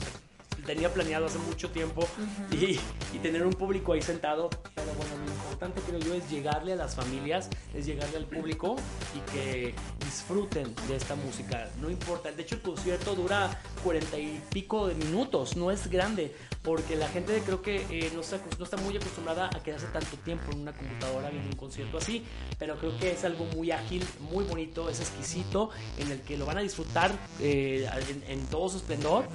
S18: tenía planeado hace mucho tiempo y, y tener un público ahí sentado. Pero bueno, lo importante creo yo es llegarle a las familias, es llegarle al público y que disfruten de esta música. No importa. De hecho, el concierto dura cuarenta y pico de minutos, no es grande. Porque la gente creo que eh, no, está, no está muy acostumbrada a quedarse tanto tiempo en una computadora viendo un concierto así, pero creo que es algo muy ágil, muy bonito, es exquisito, en el que lo van a disfrutar eh, en, en todo su esplendor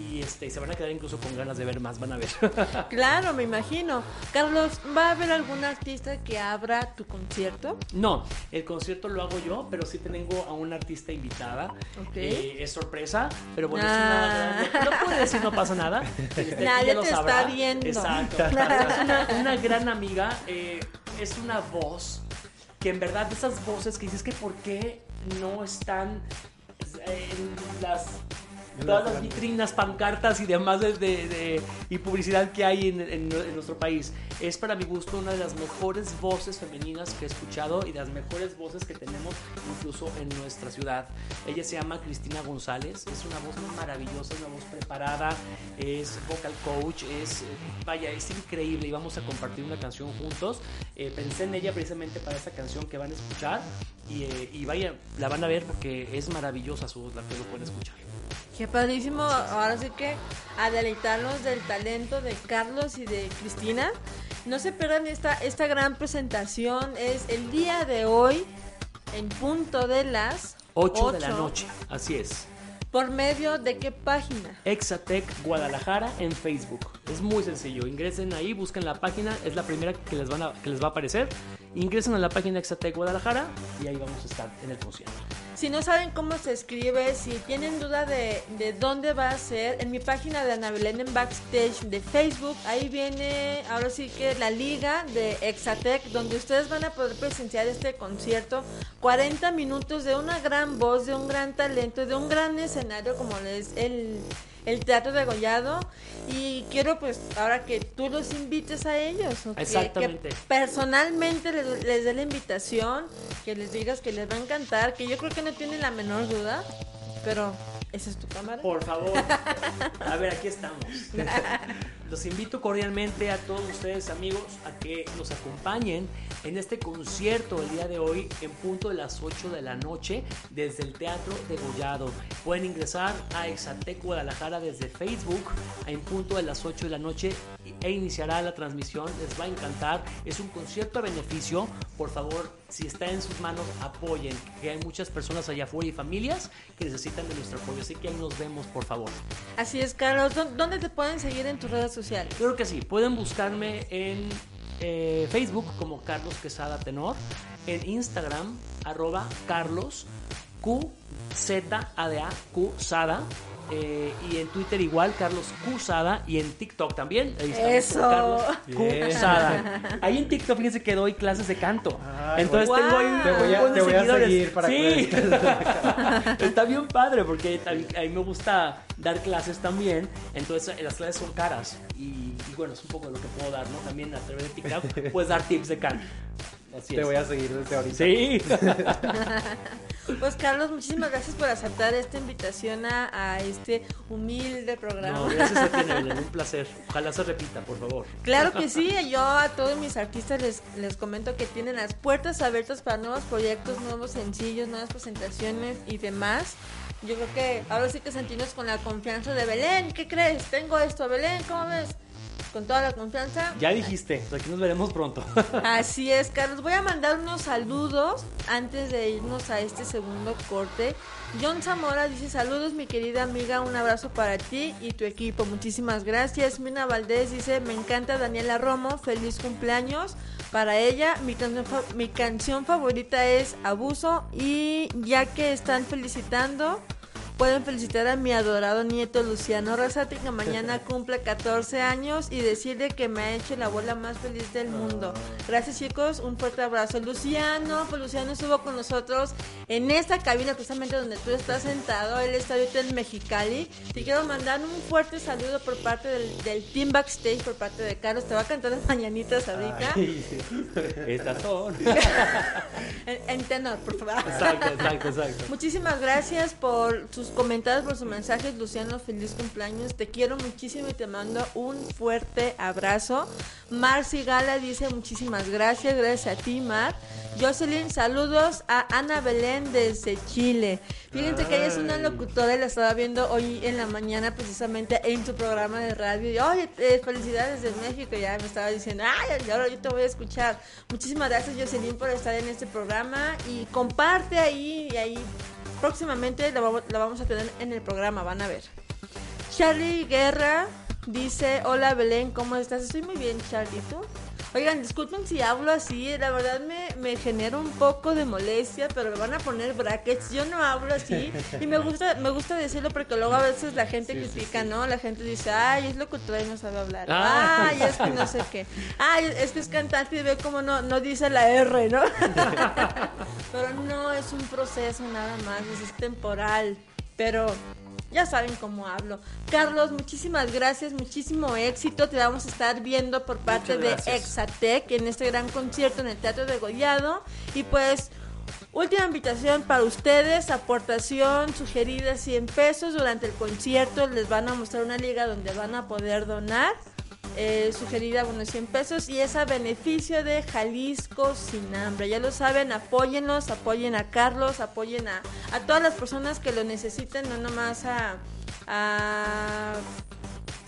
S18: y este, se van a quedar incluso con ganas de ver más, van a ver.
S3: Claro, me imagino. Carlos, ¿va a haber algún artista que abra tu concierto?
S18: No, el concierto lo hago yo, pero sí tengo a una artista invitada.
S3: Ok.
S18: Eh, es sorpresa, pero bueno,
S3: Ah.
S18: es una. No puedo decir, no pasa nada. Este,
S3: Nadie te
S18: sabrá.
S3: está viendo.
S18: Exacto. Es una, una gran amiga, eh, es una voz que en verdad, de esas voces que dices que por qué no están en las todas las vitrinas, pancartas y demás de, de- de- y publicidad que hay en, en- en nuestro país. Es para mi gusto una de las mejores voces femeninas que he escuchado y de las mejores voces que tenemos incluso en nuestra ciudad. Ella se llama Cristina González, es una voz maravillosa, una voz preparada, es vocal coach, es, vaya, es increíble y vamos a compartir una canción juntos. Eh, pensé en ella precisamente para esta canción que van a escuchar y, eh, y vaya, la van a ver porque es maravillosa su voz, la que lo pueden escuchar.
S3: Qué padrísimo. Ahora sí que a deleitarnos del talento de Carlos y de Cristina. No se pierdan esta, esta gran presentación. Es el día de hoy, en punto de las
S18: 8 de la noche, así es.
S3: ¿Por medio de qué página?
S18: Exatec Guadalajara en Facebook. Es muy sencillo. Ingresen ahí, busquen la página, es la primera que les, van a- que les va a aparecer. Ingresen a la página Exatec Guadalajara y ahí vamos a estar en el concierto.
S3: Si no saben cómo se escribe, si tienen duda de, de dónde va a ser, en mi página de Ana Belén en Backstage de Facebook, ahí viene ahora sí que la liga de Exatec, donde ustedes van a poder presenciar este concierto. 40 minutos de una gran voz, de un gran talento, de un gran escenario como es el, el Teatro de Gollado. Y quiero pues ahora que tú los invites a ellos. o que-
S18: Exactamente.
S3: Que personalmente les, les dé la invitación, que les digas que les va a encantar, que yo creo que no tienen la menor duda, pero esa es tu cámara.
S18: Por favor. A ver, aquí estamos. Los invito cordialmente a todos ustedes, amigos, a que nos acompañen en este concierto el día de hoy en punto de las 8 de la noche desde el Teatro de Gollado. Pueden ingresar a Exatec Guadalajara desde Facebook en punto de las 8 de la noche e iniciará la transmisión. Les va a encantar. Es un concierto a beneficio. Por favor, si está en sus manos, apoyen. Que hay muchas personas allá afuera y familias que necesitan de nuestro apoyo. Así que ahí nos vemos, por favor.
S3: Así es, Carlos. ¿Dó- ¿Dónde te pueden seguir en tus redes sociales?
S18: Creo que sí. Pueden buscarme en eh, Facebook como Carlos Quesada Tenor. En Instagram, arroba Carlos Q Z A D A Q Sada. Eh, y en Twitter igual, Carlos Cusada, y en TikTok también. Ahí está,
S3: Eso.
S18: Carlos. Cusada. Ahí en TikTok, fíjense que doy clases de canto.
S4: Ay,
S18: Entonces
S4: bueno.
S18: tengo ahí
S4: Te voy a-
S18: un
S4: te voy a
S18: seguidores.
S4: seguir para
S18: sí.
S4: que
S18: Está bien padre porque a mí, a me gusta dar clases también. Entonces las clases son caras. Y, y bueno, es un poco de lo que puedo dar, ¿no? También a través de TikTok puedes dar tips de canto. Así
S4: Te
S18: es.
S4: voy a seguir desde ahorita.
S18: Sí.
S3: Pues Carlos, muchísimas gracias por aceptar esta invitación a, a este humilde programa.
S18: No, gracias a ti, Evelyn, un placer. Ojalá se repita, por favor.
S3: Claro que sí, yo a todos mis artistas les, les comento que tienen las puertas abiertas para nuevos proyectos, nuevos sencillos, nuevas presentaciones y demás. Yo creo que ahora sí que sentimos con la confianza de Belén. ¿Qué crees? Tengo esto, Belén, ¿cómo ves? Con toda la confianza.
S18: Ya dijiste, aquí nos veremos pronto.
S3: Así es, Carlos. Voy a mandar unos saludos antes de irnos a este segundo corte. John Zamora dice saludos mi querida amiga, un abrazo para ti y tu equipo, muchísimas gracias. Mina Valdés dice me encanta Daniela Romo, feliz cumpleaños para ella. Mi canción, mi canción favorita es Abuso y ya que están felicitando, pueden felicitar a mi adorado nieto Luciano Rosati que mañana cumple 14 años y decirle que me ha hecho la bola más feliz del mundo. Gracias chicos, un fuerte abrazo. Luciano, pues Luciano estuvo con nosotros en esta cabina precisamente donde tú estás sentado, él está ahorita en Mexicali. Te quiero mandar un fuerte saludo por parte del, del team backstage, por parte de Carlos. Te va a cantar las mañanitas ahorita.
S18: Ay, Estas son.
S3: En, en tenor, por favor.
S18: Exacto, exacto, exacto.
S3: Muchísimas gracias por sus comentarios, por sus mensajes, Luciano. Feliz cumpleaños. Te quiero muchísimo y te mando un fuerte abrazo. Marci Gala dice muchísimas gracias. Gracias a ti, Mar. Jocelyn, saludos a Ana Belén desde Chile. Fíjense que ella es una locutora y la estaba viendo hoy en la mañana precisamente en su programa de radio. Y, Oye, eh, felicidades desde México. Ya me estaba diciendo, ay, ahora yo te voy a escuchar. Muchísimas gracias, Jocelyn, por estar en este programa. Y comparte ahí y ahí próximamente la la vamos a tener en el programa, van a ver. Charlie Guerra dice, hola Belén, ¿cómo estás? Estoy muy bien, Charlie, ¿tú? Oigan, disculpen si hablo así, la verdad me, me genera un poco de molestia, pero me van a poner brackets, yo no hablo así y me gusta me gusta decirlo porque luego a veces la gente critica, ¿no? La gente dice, ay, es locutora y no sabe hablar,
S18: Ah.
S3: ay, es que no sé qué, ay, es que es cantante y ve cómo no, no dice la R, ¿no? pero no, es un proceso nada más, es temporal, pero ya saben cómo hablo. Carlos, muchísimas gracias, muchísimo éxito. Te vamos a estar viendo por parte de. Exatec en este gran concierto en el Teatro de Gollado. Y pues, última invitación para ustedes, aportación sugerida 100 pesos. Durante el concierto les van a mostrar una liga donde van a poder donar. Eh, sugerida, bueno, 100 pesos y es a beneficio de Jalisco Sin Hambre. Ya lo saben, apóyenlos, apoyen a Carlos, apoyen a, a todas las personas que lo necesiten, no nomás a, a-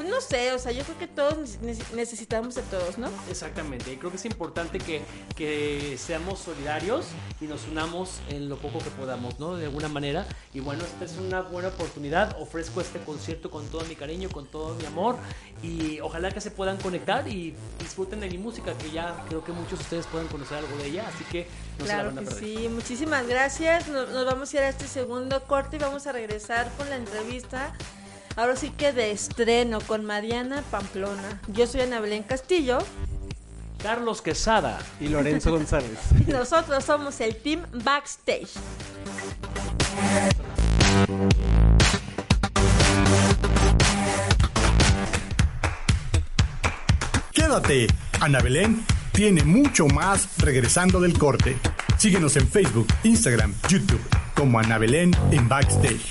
S3: pues no sé, o sea, yo creo que todos nece- necesitamos de todos, ¿no?
S18: Exactamente, y creo que es importante que, que seamos solidarios y nos unamos en lo poco que podamos, ¿no? De alguna manera. Y bueno, esta es una buena oportunidad. Ofrezco este concierto con todo mi cariño, con todo mi amor. Y ojalá que se puedan conectar y disfruten de mi música, que ya creo que muchos de ustedes puedan conocer algo de ella. Así que no se la
S3: Claro
S18: van a
S3: que
S18: perder.
S3: sí, muchísimas gracias. Nos, nos vamos a ir a este segundo corte y vamos a regresar con la entrevista. Ahora sí que de estreno con Mariana Pamplona. Yo soy Ana Belén Castillo
S18: Carlos Quesada
S4: y Lorenzo González.
S3: y nosotros somos el team Backstage.
S1: Quédate, Ana Belén tiene mucho más regresando del corte. Síguenos en Facebook, Instagram, YouTube como Ana Belén en Backstage.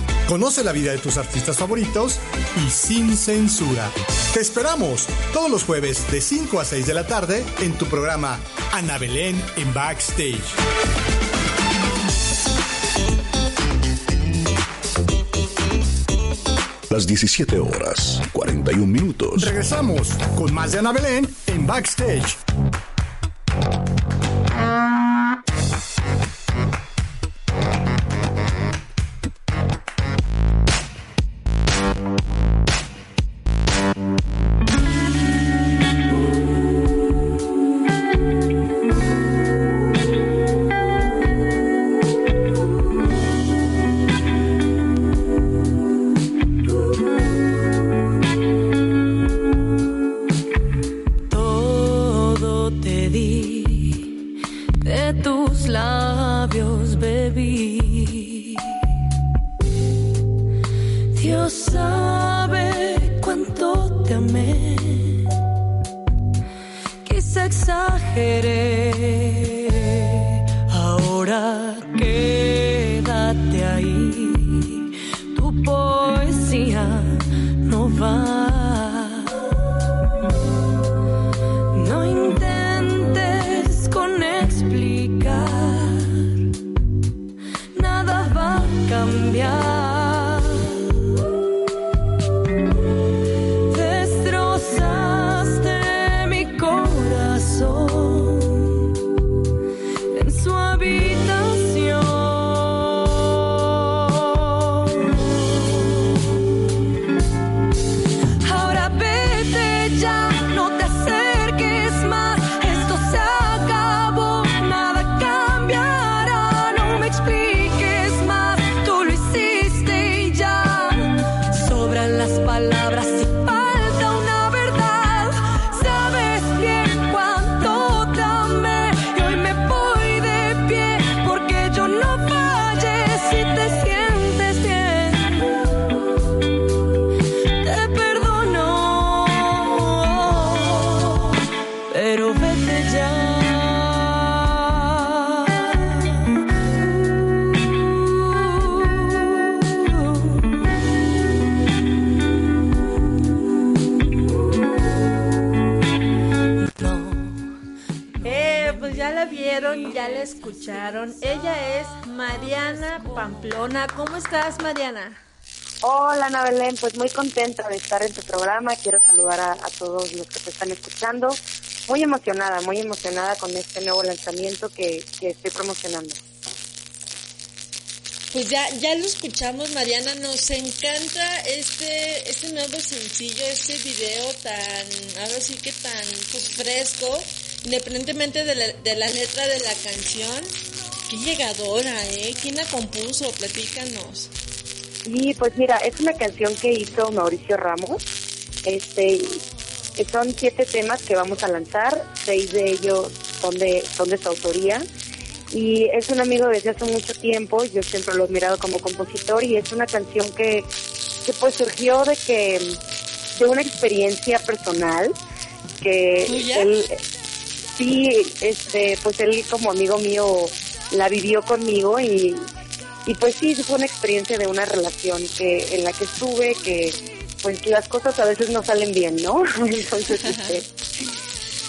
S1: Conoce la vida de tus artistas favoritos y sin censura. Te esperamos todos los jueves de 5 a 6 de la tarde en tu programa Ana Belén en Backstage.
S17: Las 17 horas, 41 minutos.
S1: Regresamos con más de Ana Belén en Backstage.
S19: Quizá
S3: escucharon. Ella es Mariana Pamplona. ¿Cómo estás, Mariana?
S20: Hola Ana Belén, pues muy contenta de estar en tu programa. Quiero saludar a, a todos los que te están escuchando. Muy emocionada, muy emocionada con este nuevo lanzamiento que, que estoy promocionando.
S3: Pues ya, ya lo escuchamos, Mariana. Nos encanta este, este nuevo sencillo, este video tan, ahora sí que tan pues, fresco, independientemente de la, de la letra de la canción. Qué llegadora, ¿eh? ¿Quién la compuso? Platícanos.
S20: Y pues mira, es una canción que hizo Mauricio Ramos. Este, son siete temas que vamos a lanzar, seis de ellos son de, son de su autoría. Y es un amigo desde hace mucho tiempo, yo siempre lo he mirado como compositor y es una canción que, que pues surgió de que, de una experiencia personal que
S3: ¿Tuya?
S20: él, sí, este, pues él como amigo mío la vivió conmigo y, y pues sí, fue una experiencia de una relación que en la que estuve, que pues las cosas a veces no salen bien, ¿no? Entonces, este,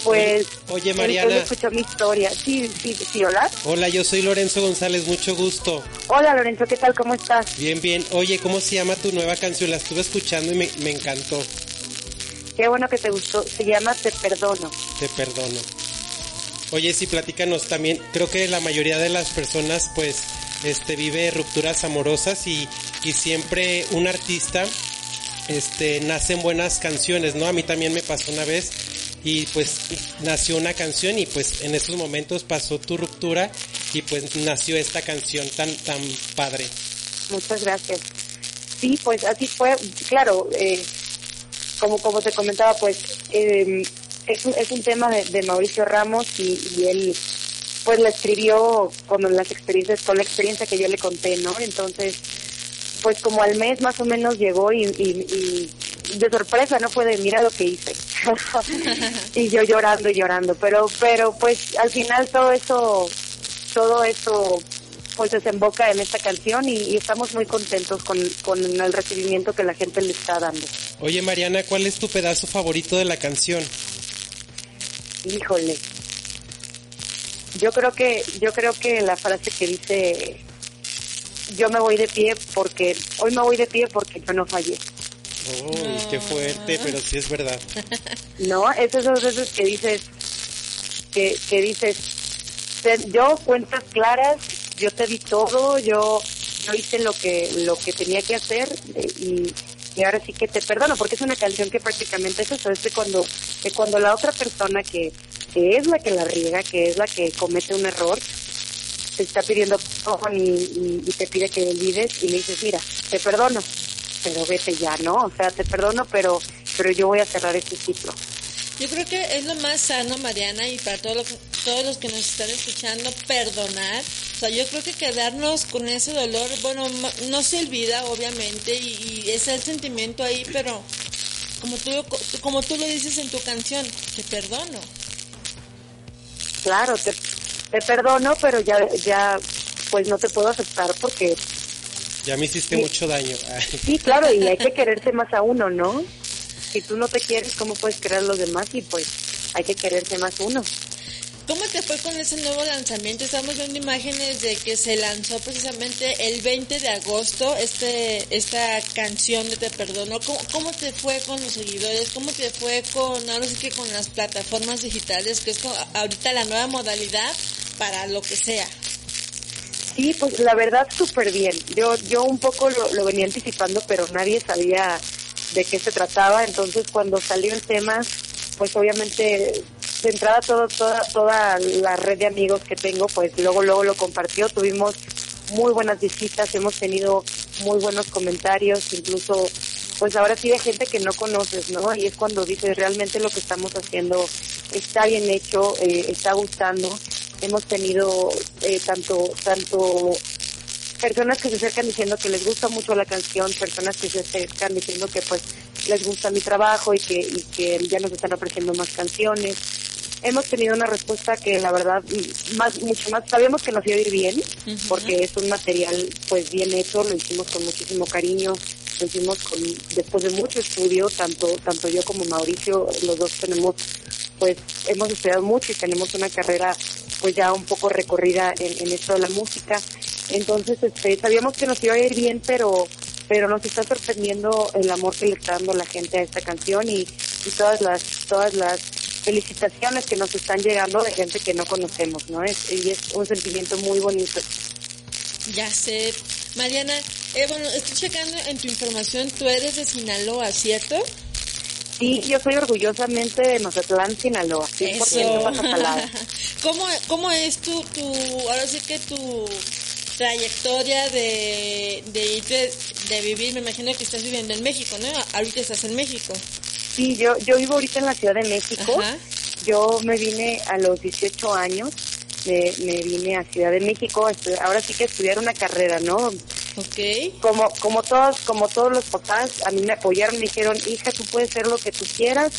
S20: pues...
S21: Oye,
S20: él-
S21: Mariana.
S20: Escuchó mi historia. Sí, sí, sí, hola.
S21: Hola, yo soy Lorenzo González, mucho gusto.
S20: Hola Lorenzo, ¿qué tal? ¿Cómo estás?
S21: Bien, bien. Oye, ¿cómo se llama tu nueva canción? La estuve escuchando y me, me encantó.
S20: Qué bueno que te gustó. Se llama Te Perdono.
S21: Te perdono. Oye, sí, platícanos también. Creo que la mayoría de las personas, pues, este, vive rupturas amorosas y, y siempre un artista, este, nace en buenas canciones, ¿no? A mí también me pasó una vez y pues nació una canción y pues en esos momentos pasó tu ruptura y pues nació esta canción tan, tan padre.
S20: Muchas gracias. Sí, pues así fue. Claro, eh, como como te comentaba, pues eh, es, un, es un tema de, de Mauricio Ramos y, y él pues la escribió con las experiencias, con la experiencia que yo le conté, ¿no? Entonces, pues como al mes más o menos llegó y, y, de sorpresa, ¿no? Fue de mira lo que hice. y yo llorando y llorando, pero pero pues al final todo eso todo eso pues desemboca en esta canción y, y estamos muy contentos con, con el recibimiento que la gente le está dando.
S21: Oye, Mariana, ¿cuál es tu pedazo favorito de la canción?
S20: Híjole. Yo creo que yo creo que la frase que dice yo me voy de pie porque hoy me voy de pie porque yo no fallé.
S21: Uy, qué fuerte, pero sí es verdad.
S20: No, es esas veces que dices, que, que dices, "Te- yo cuentas claras, yo te di todo, yo, yo hice lo que, lo que tenía que hacer eh, y, y ahora sí que te perdono, porque es una canción que prácticamente es eso, es de cuando, de cuando la otra persona que, que es la que la riega, que es la que comete un error, te está pidiendo perdón y, y- te pide que olvides y le dices, mira, te perdono, pero vete ya, ¿no? O sea, te perdono, pero, pero yo voy a cerrar este ciclo.
S3: Yo creo que es lo más sano, Mariana, y para todo lo que- todos los que nos están escuchando, perdonar. O sea, yo creo que quedarnos con ese dolor, bueno, no se olvida, obviamente, y, y es el sentimiento ahí, pero como tú, como tú lo dices en tu canción, te perdono.
S20: Claro, te, te perdono, pero ya, ya, pues no te puedo aceptar porque,
S21: Ya me hiciste mucho daño.
S20: Sí, claro, y hay que quererse más a uno, ¿no? Si tú no te quieres, ¿cómo puedes querer a los demás? Y pues hay que quererse más uno.
S3: ¿Cómo te fue con ese nuevo lanzamiento? Estamos viendo imágenes de que se lanzó precisamente el 20 de agosto este esta canción de Te Perdono. ¿Cómo, cómo te fue con los seguidores? ¿Cómo te fue con, ahora sí que con las plataformas digitales, que es ahorita la nueva modalidad para lo que sea?
S20: Sí, pues la verdad súper bien. Yo, yo un poco lo, lo venía anticipando, pero nadie sabía de qué se trataba. Entonces cuando salió el tema, pues obviamente de entrada todo, toda, toda la red de amigos que tengo, pues luego, luego lo compartió. Tuvimos muy buenas visitas, hemos tenido muy buenos comentarios, incluso pues ahora sí de gente que no conoces, ¿no? Y es cuando dices realmente lo que estamos haciendo está bien hecho, eh, está gustando. Hemos tenido eh, tanto, tanto personas que se acercan diciendo que les gusta mucho la canción, personas que se acercan diciendo que pues les gusta mi trabajo y que, y que ya nos están ofreciendo más canciones. Hemos tenido una respuesta que la verdad más mucho más sabíamos que nos iba a ir bien porque es un material pues bien hecho, lo hicimos con muchísimo cariño, lo hicimos con después de mucho estudio, tanto tanto yo como Mauricio, los dos tenemos pues hemos estudiado mucho y tenemos una carrera pues ya un poco recorrida en, en esto de la música. Entonces, este, sabíamos que nos iba a ir bien, pero pero nos está sorprendiendo el amor que le está dando la gente a esta canción y, y todas las todas las felicitaciones que nos están llegando de gente que no conocemos, ¿no? Es, y es un sentimiento muy bonito.
S3: Ya sé. Mariana, eh, bueno, estoy checando en tu información, tú eres de Sinaloa, ¿cierto?
S20: Sí, yo soy orgullosamente de Mazatlán, Sinaloa, 100%
S3: Eso. ¿Cómo, ¿Cómo es tu, tu, ahora sí que tu trayectoria de, de, irte- de vivir? Me imagino que estás viviendo en México, ¿no? Ahorita estás en México.
S20: Sí, yo, yo vivo ahorita en la Ciudad de México.
S3: Ajá.
S20: Yo me vine a los 18 años, me, me vine a Ciudad de México, ahora sí que estudiar una carrera, ¿no?
S3: Ok.
S20: Como, como todos, como todos los papás, a mí me apoyaron, me dijeron, hija, tú puedes ser lo que tú quieras,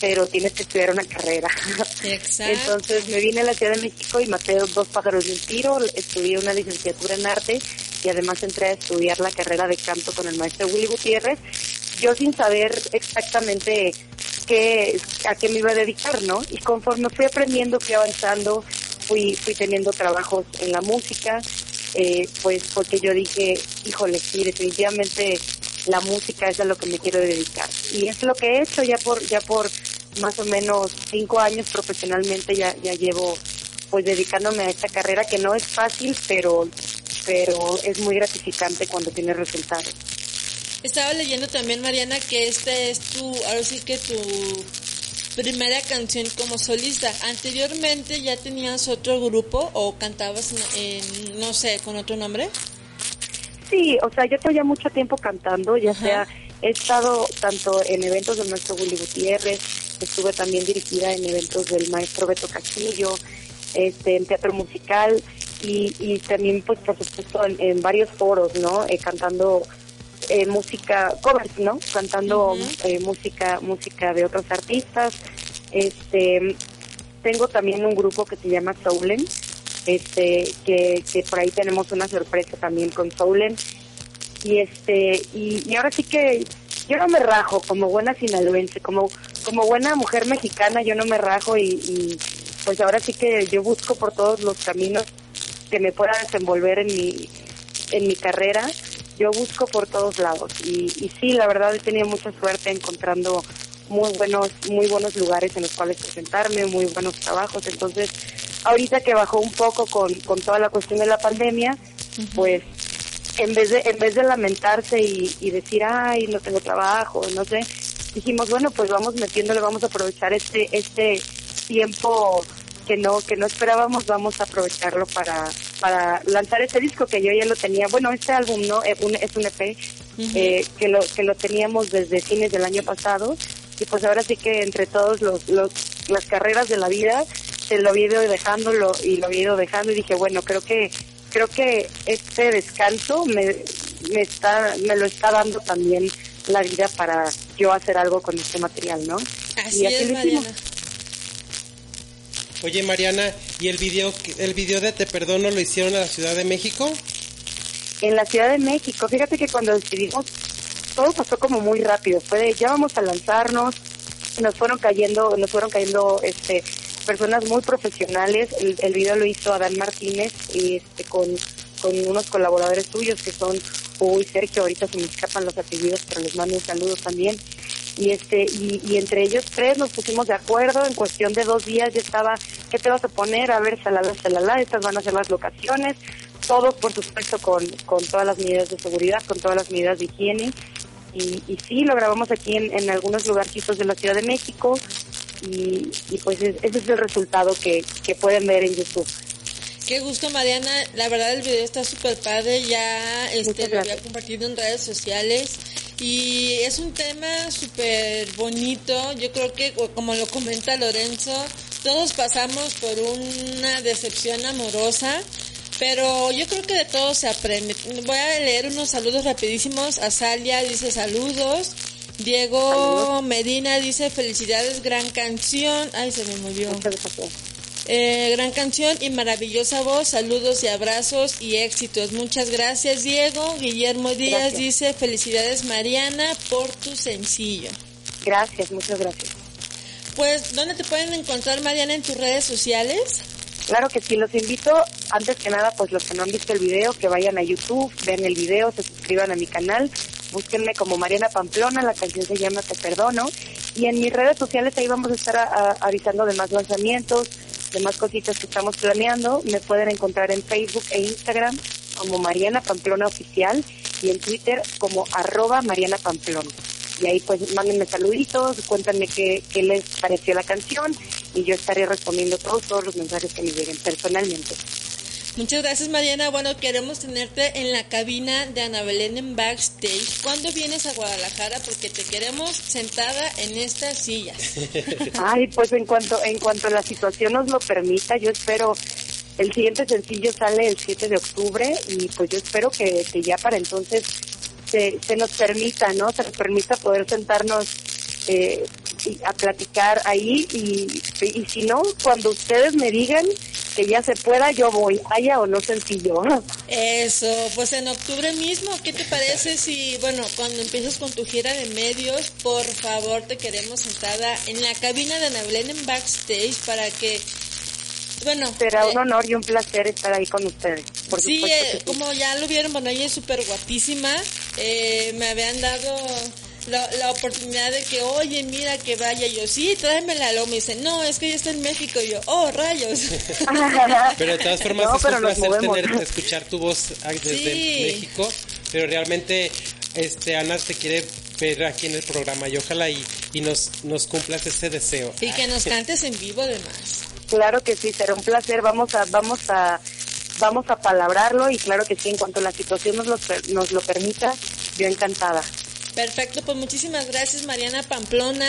S20: pero tienes que estudiar una carrera.
S3: Exacto.
S20: Entonces me vine a la Ciudad de México y maté dos pájaros de un tiro, estudié una licenciatura en arte y además entré a estudiar la carrera de canto con el maestro Willy Gutiérrez, yo sin saber exactamente qué, a qué me iba a dedicar, ¿no? Y conforme fui aprendiendo, fui avanzando, fui, fui teniendo trabajos en la música, eh, pues porque yo dije, híjole, sí, definitivamente la música es a lo que me quiero dedicar. Y es lo que he hecho ya por, ya por más o menos cinco años profesionalmente, ya, ya llevo pues dedicándome a esta carrera que no es fácil, pero, pero es muy gratificante cuando tiene resultados.
S3: Estaba leyendo también, Mariana, que esta es tu, ahora sí que tu primera canción como solista. Anteriormente ya tenías otro grupo o cantabas en, no sé, con otro nombre.
S20: Sí, o sea, yo tengo ya mucho tiempo cantando, ya sea, he estado tanto en eventos del maestro Willy Gutiérrez, estuve también dirigida en eventos del maestro Beto Castillo, este, en teatro musical y, y también, pues, por supuesto, en, en varios foros, ¿no? Eh, cantando eh, música, covers, ¿no? Cantando eh, música, música de otros artistas. Este, tengo también un grupo que se llama Soulen, este, que, que por ahí tenemos una sorpresa también con Soulen. Y este, y, y ahora sí que yo no me rajo como buena sinaloense, como, como buena mujer mexicana, yo no me rajo y, y pues ahora sí que yo busco por todos los caminos que me pueda desenvolver en mi, en mi carrera yo busco por todos lados y, y sí, la verdad he tenido mucha suerte encontrando muy buenos, muy buenos lugares en los cuales presentarme, muy buenos trabajos. Entonces, ahorita que bajó un poco con, con toda la cuestión de la pandemia, pues en vez de en vez de lamentarse y, y decir ay no tengo trabajo no sé dijimos bueno pues vamos metiéndole vamos a aprovechar este este tiempo que no que no esperábamos vamos a aprovecharlo para para lanzar este disco que yo ya lo tenía bueno este álbum no Eh, un- es un EP eh, que lo que lo teníamos desde fines del año pasado y pues ahora sí que entre todos los, los las carreras de la vida se lo había ido dejando lo, y lo había ido dejando y dije bueno creo que creo que este descanso me, me está me lo está dando también la vida para yo hacer algo con este material no
S3: Así
S20: y así
S3: es. Mariana.
S21: Oye, Mariana, ¿y el video, el video de Te Perdono lo hicieron a la Ciudad de México?
S20: en la Ciudad de México. Fíjate que cuando decidimos, todo pasó como muy rápido. Fue de, ya vamos a lanzarnos, nos fueron cayendo, nos fueron cayendo este personas muy profesionales. El, el video lo hizo Adán Martínez este con, con unos colaboradores suyos que son Hugo y Sergio. Ahorita se me escapan los apellidos, pero les mando un saludo también. Y este y, y entre ellos tres nos pusimos de acuerdo en cuestión de dos días ya estaba qué te vas a poner a ver salala salala estas van a ser las locaciones todos por supuesto con, con todas las medidas de seguridad con todas las medidas de higiene y, y sí lo grabamos aquí en, en algunos lugarcitos de la Ciudad de México y, y pues es- ese es el resultado que, que pueden ver en YouTube
S3: Qué gusto, Mariana. La verdad, el video está súper padre. Ya este, lo había compartido en redes sociales. Y es un tema súper bonito. Yo creo que, como lo comenta Lorenzo, todos pasamos por una decepción amorosa. Pero yo creo que de todo se aprende. Voy a leer unos saludos rapidísimos. Azalia dice saludos. Diego Medina dice felicidades, gran canción. Ay, se me movió. Eh, gran canción y maravillosa voz. Saludos y abrazos y éxitos. Muchas gracias, Diego. Guillermo Díaz
S20: Gracias.
S3: dice felicidades, Mariana, por tu sencillo.
S20: gracias muchas gracias
S3: Pues, ¿dónde te pueden encontrar, Mariana, en tus redes sociales?
S20: Claro que sí, los invito, antes que nada, pues los que no han visto el video, que vayan a YouTube, vean el video, se suscriban a mi canal, búsquenme como Mariana Pamplona, la canción se llama Te Perdono, y en mis redes sociales ahí vamos a estar avisando de más lanzamientos, de más cositas que estamos planeando, me pueden encontrar en Facebook e Instagram como Mariana Pamplona Oficial y en Twitter como arroba Mariana Pamplona. Y ahí pues mándenme saluditos, cuéntenme qué, qué les pareció la canción y yo estaré respondiendo todos, todos los mensajes que me lleguen personalmente.
S3: Muchas gracias, Mariana. Bueno, queremos tenerte en la cabina de Ana Belén en backstage. ¿Cuándo vienes a Guadalajara? Porque te queremos sentada en estas sillas.
S20: Ay, pues en cuanto en cuanto la situación nos lo permita, yo espero el siguiente sencillo sale el 7 de octubre y pues yo espero que, que ya para entonces se, se nos permita, ¿no? Se nos permita poder sentarnos eh, a platicar ahí y, y si no, cuando ustedes me digan que ya se pueda, yo voy, haya o no sencillo.
S3: Eso, pues en octubre mismo, ¿qué te parece si, bueno, cuando empieces con tu gira de medios, por favor te queremos sentada en la cabina de Ana Belén en backstage para que, bueno,
S20: Será
S3: eh,
S20: un honor y un placer estar ahí con ustedes. Por
S3: sí, eh, como ya lo vieron, bueno, ella es súper guapísima. Eh, me habían dado la, la oportunidad de que, oye, mira que vaya. Yo, sí, tráemela. Luego me dice, no, es que ella está en México. Y yo, oh, rayos.
S21: Pero de todas formas
S3: No,
S21: es un placer tener, escuchar tu voz ah, desde
S3: Sí.
S21: México. Pero realmente, este Ana te quiere ver aquí en el programa y ojalá y, y nos, nos cumplas ese deseo.
S3: y que nos cantes en vivo, además.
S20: Claro que sí, será un placer. Vamos a, vamos a, vamos a palabrarlo y claro que sí, en cuanto la situación nos lo, nos lo permita, yo encantada.
S3: Perfecto, pues muchísimas gracias, Mariana Pamplona.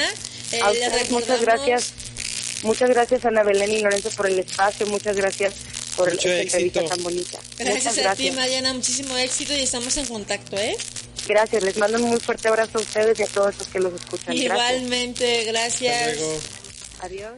S3: Eh,
S20: a muchas gracias, muchas gracias Ana Belén y Lorenzo por el espacio, muchas gracias por
S21: Mucho
S20: esta entrevista tan bonita.
S3: Gracias
S20: muchas
S3: a ti,
S20: gracias.
S3: Mariana. Muchísimo éxito y estamos en contacto, ¿eh?
S20: Gracias, les mando un muy fuerte abrazo a ustedes y a todos los que los escuchan. Gracias.
S3: Igualmente, gracias.
S20: Hasta luego. Adiós.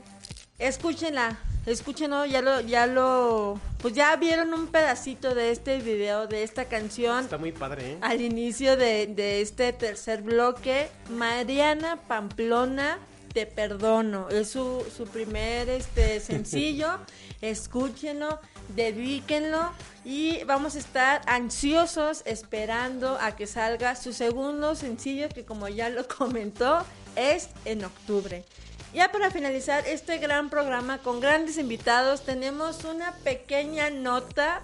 S3: Escúchenla, escúchenlo, ya lo, ya lo, pues ya vieron un pedacito de este video, de esta canción.
S4: Está muy padre, ¿eh?
S3: Al inicio de, de este tercer bloque, Mariana Pamplona, Te perdono. Es su, su primer este sencillo. Escúchenlo, dedíquenlo y vamos a estar ansiosos esperando a que salga su segundo sencillo que como ya lo comentó es en octubre. Ya para finalizar este gran programa con grandes invitados tenemos una pequeña nota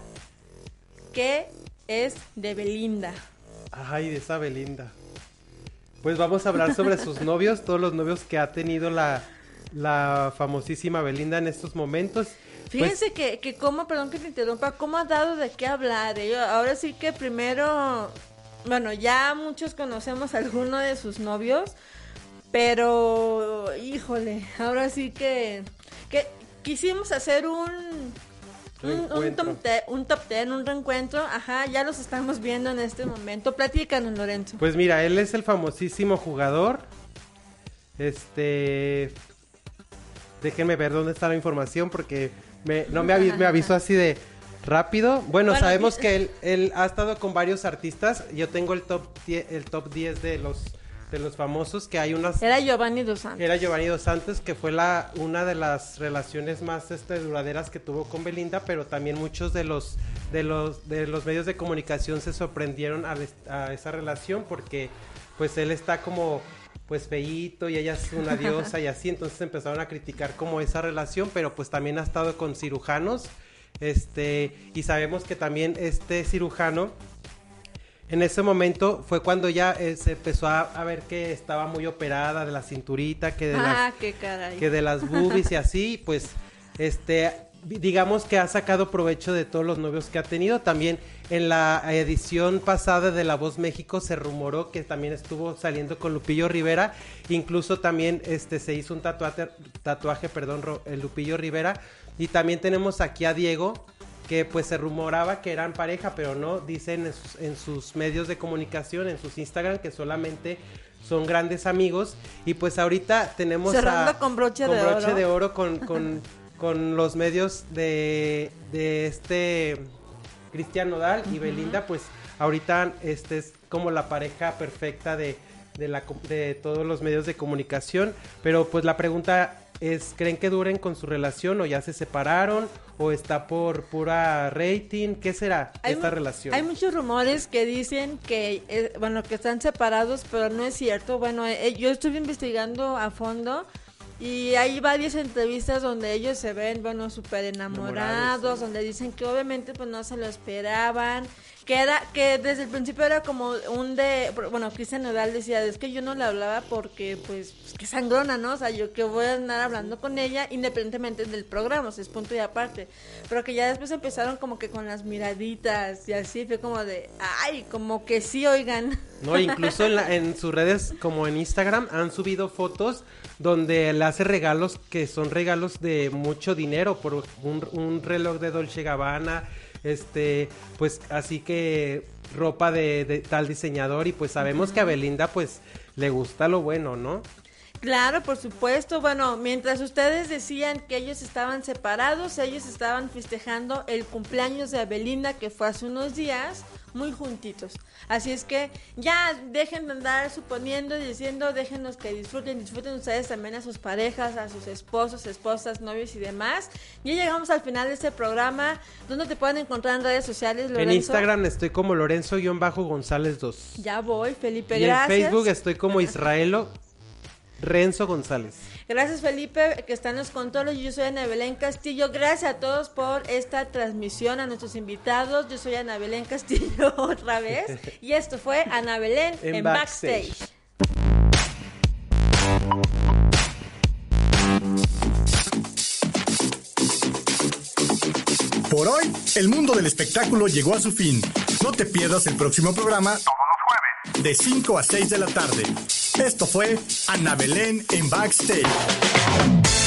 S3: que es de Belinda.
S4: Ay, de esa Belinda. Pues vamos a hablar sobre sus novios, todos los novios que ha tenido la, la famosísima Belinda en estos momentos. Pues,
S3: Fíjense que, que como, perdón que te interrumpa, cómo ha dado de qué hablar. eh. Ahora sí que primero, bueno, ya muchos conocemos a alguno de sus novios, pero híjole, ahora sí que, que quisimos hacer un, un, top te- un top ten, un reencuentro, ajá, ya los estamos viendo en este momento. Platícanos, Lorenzo.
S4: Pues mira, él es el famosísimo jugador. Este. Déjenme ver dónde está la información porque me, no me, avi- me avisó así de rápido. Bueno,
S3: Bueno,
S4: sabemos
S3: y-
S4: que él, él ha estado con varios artistas. Yo tengo el top 10, el top 10 de los de los famosos que hay unas
S3: Era Giovanni Dos Santos.
S4: era Giovanni Dos Santos, que fue la, una de las relaciones más este, duraderas que tuvo con Belinda, pero también muchos de los, de los, de los medios de comunicación se sorprendieron a, a esa relación porque pues él está como pues feíto y ella es una diosa y así, entonces empezaron a criticar como esa relación, pero pues también ha estado con cirujanos, este, y sabemos que también este cirujano en ese momento fue cuando ya eh, se empezó a, a ver que estaba muy operada de la cinturita, que de las
S3: Ah, qué caray.
S4: que de las boobies y así, pues este digamos que ha sacado provecho de todos los novios que ha tenido. También en la edición pasada de La Voz México se rumoró que también estuvo saliendo con Lupillo Rivera, incluso también este se hizo un tatuaje, tatuaje, perdón, el Lupillo Rivera y también tenemos aquí a Diego que pues se rumoraba que eran pareja, pero no, dicen en sus, en sus medios de comunicación, en sus Instagram, que solamente son grandes amigos. Y pues ahorita tenemos
S3: Cerrando
S4: a,
S3: con broche de
S4: broche
S3: oro.
S4: de oro con, con, con los medios de, de este Cristian Nodal y Belinda, pues ahorita este es como la pareja perfecta de, de, la, de todos los medios de comunicación. Pero pues la pregunta es, ¿creen que duren con su relación o ya se separaron o está por pura rating? ¿Qué será
S3: Hay
S4: esta relación?
S3: Hay muchos rumores que dicen que, eh, bueno, que están separados, pero no es cierto. Bueno, eh, yo estuve investigando a fondo y hay varias entrevistas donde ellos se ven, bueno, súper enamorados,
S4: Enamorados, sí.
S3: donde dicen que obviamente pues no se lo esperaban, que era, que desde el principio era como un de, bueno, Cristian Nodal decía, es que yo no le hablaba porque pues, pues que sangrona, ¿no? O sea, yo que voy a andar hablando con ella independientemente del programa, o sea, es punto y aparte. Pero que ya después empezaron como que con las miraditas y así, fue como de, ay, como que sí, oigan.
S4: No, incluso en, la- en sus redes como en Instagram han subido fotos donde le hace regalos que son regalos de mucho dinero por un, un reloj de Dolce Gabbana, este, pues así que ropa de, de tal diseñador y pues sabemos que a Belinda pues le gusta lo bueno, ¿no?
S3: Claro, por supuesto. Bueno, mientras ustedes decían que ellos estaban separados, ellos estaban festejando el cumpleaños de Belinda, que fue hace unos días, muy juntitos. Así es que ya dejen de andar suponiendo y diciendo, déjenos que disfruten, disfruten ustedes también a sus parejas, a sus esposos, esposas, novios y demás. Ya llegamos al final de este programa. ¿Dónde te pueden encontrar en redes sociales, Lorenzo?
S4: En Instagram estoy como Lorenzo-González 2.
S3: Ya voy, Felipe,
S4: Y en. Facebook estoy como Israelo Renzo González.
S3: Gracias Felipe, que está en los controles. Yo soy Ana Belén Castillo. Gracias a todos por esta transmisión, a nuestros invitados. Yo soy Ana Belén Castillo otra vez. Y esto fue Ana Belén en,
S4: En
S3: backstage.
S4: Backstage.
S1: Por hoy, el mundo del espectáculo llegó a su fin. No te pierdas el próximo programa todos los jueves, de 5 a 6 de la tarde. Esto fue Ana Belén en Backstage.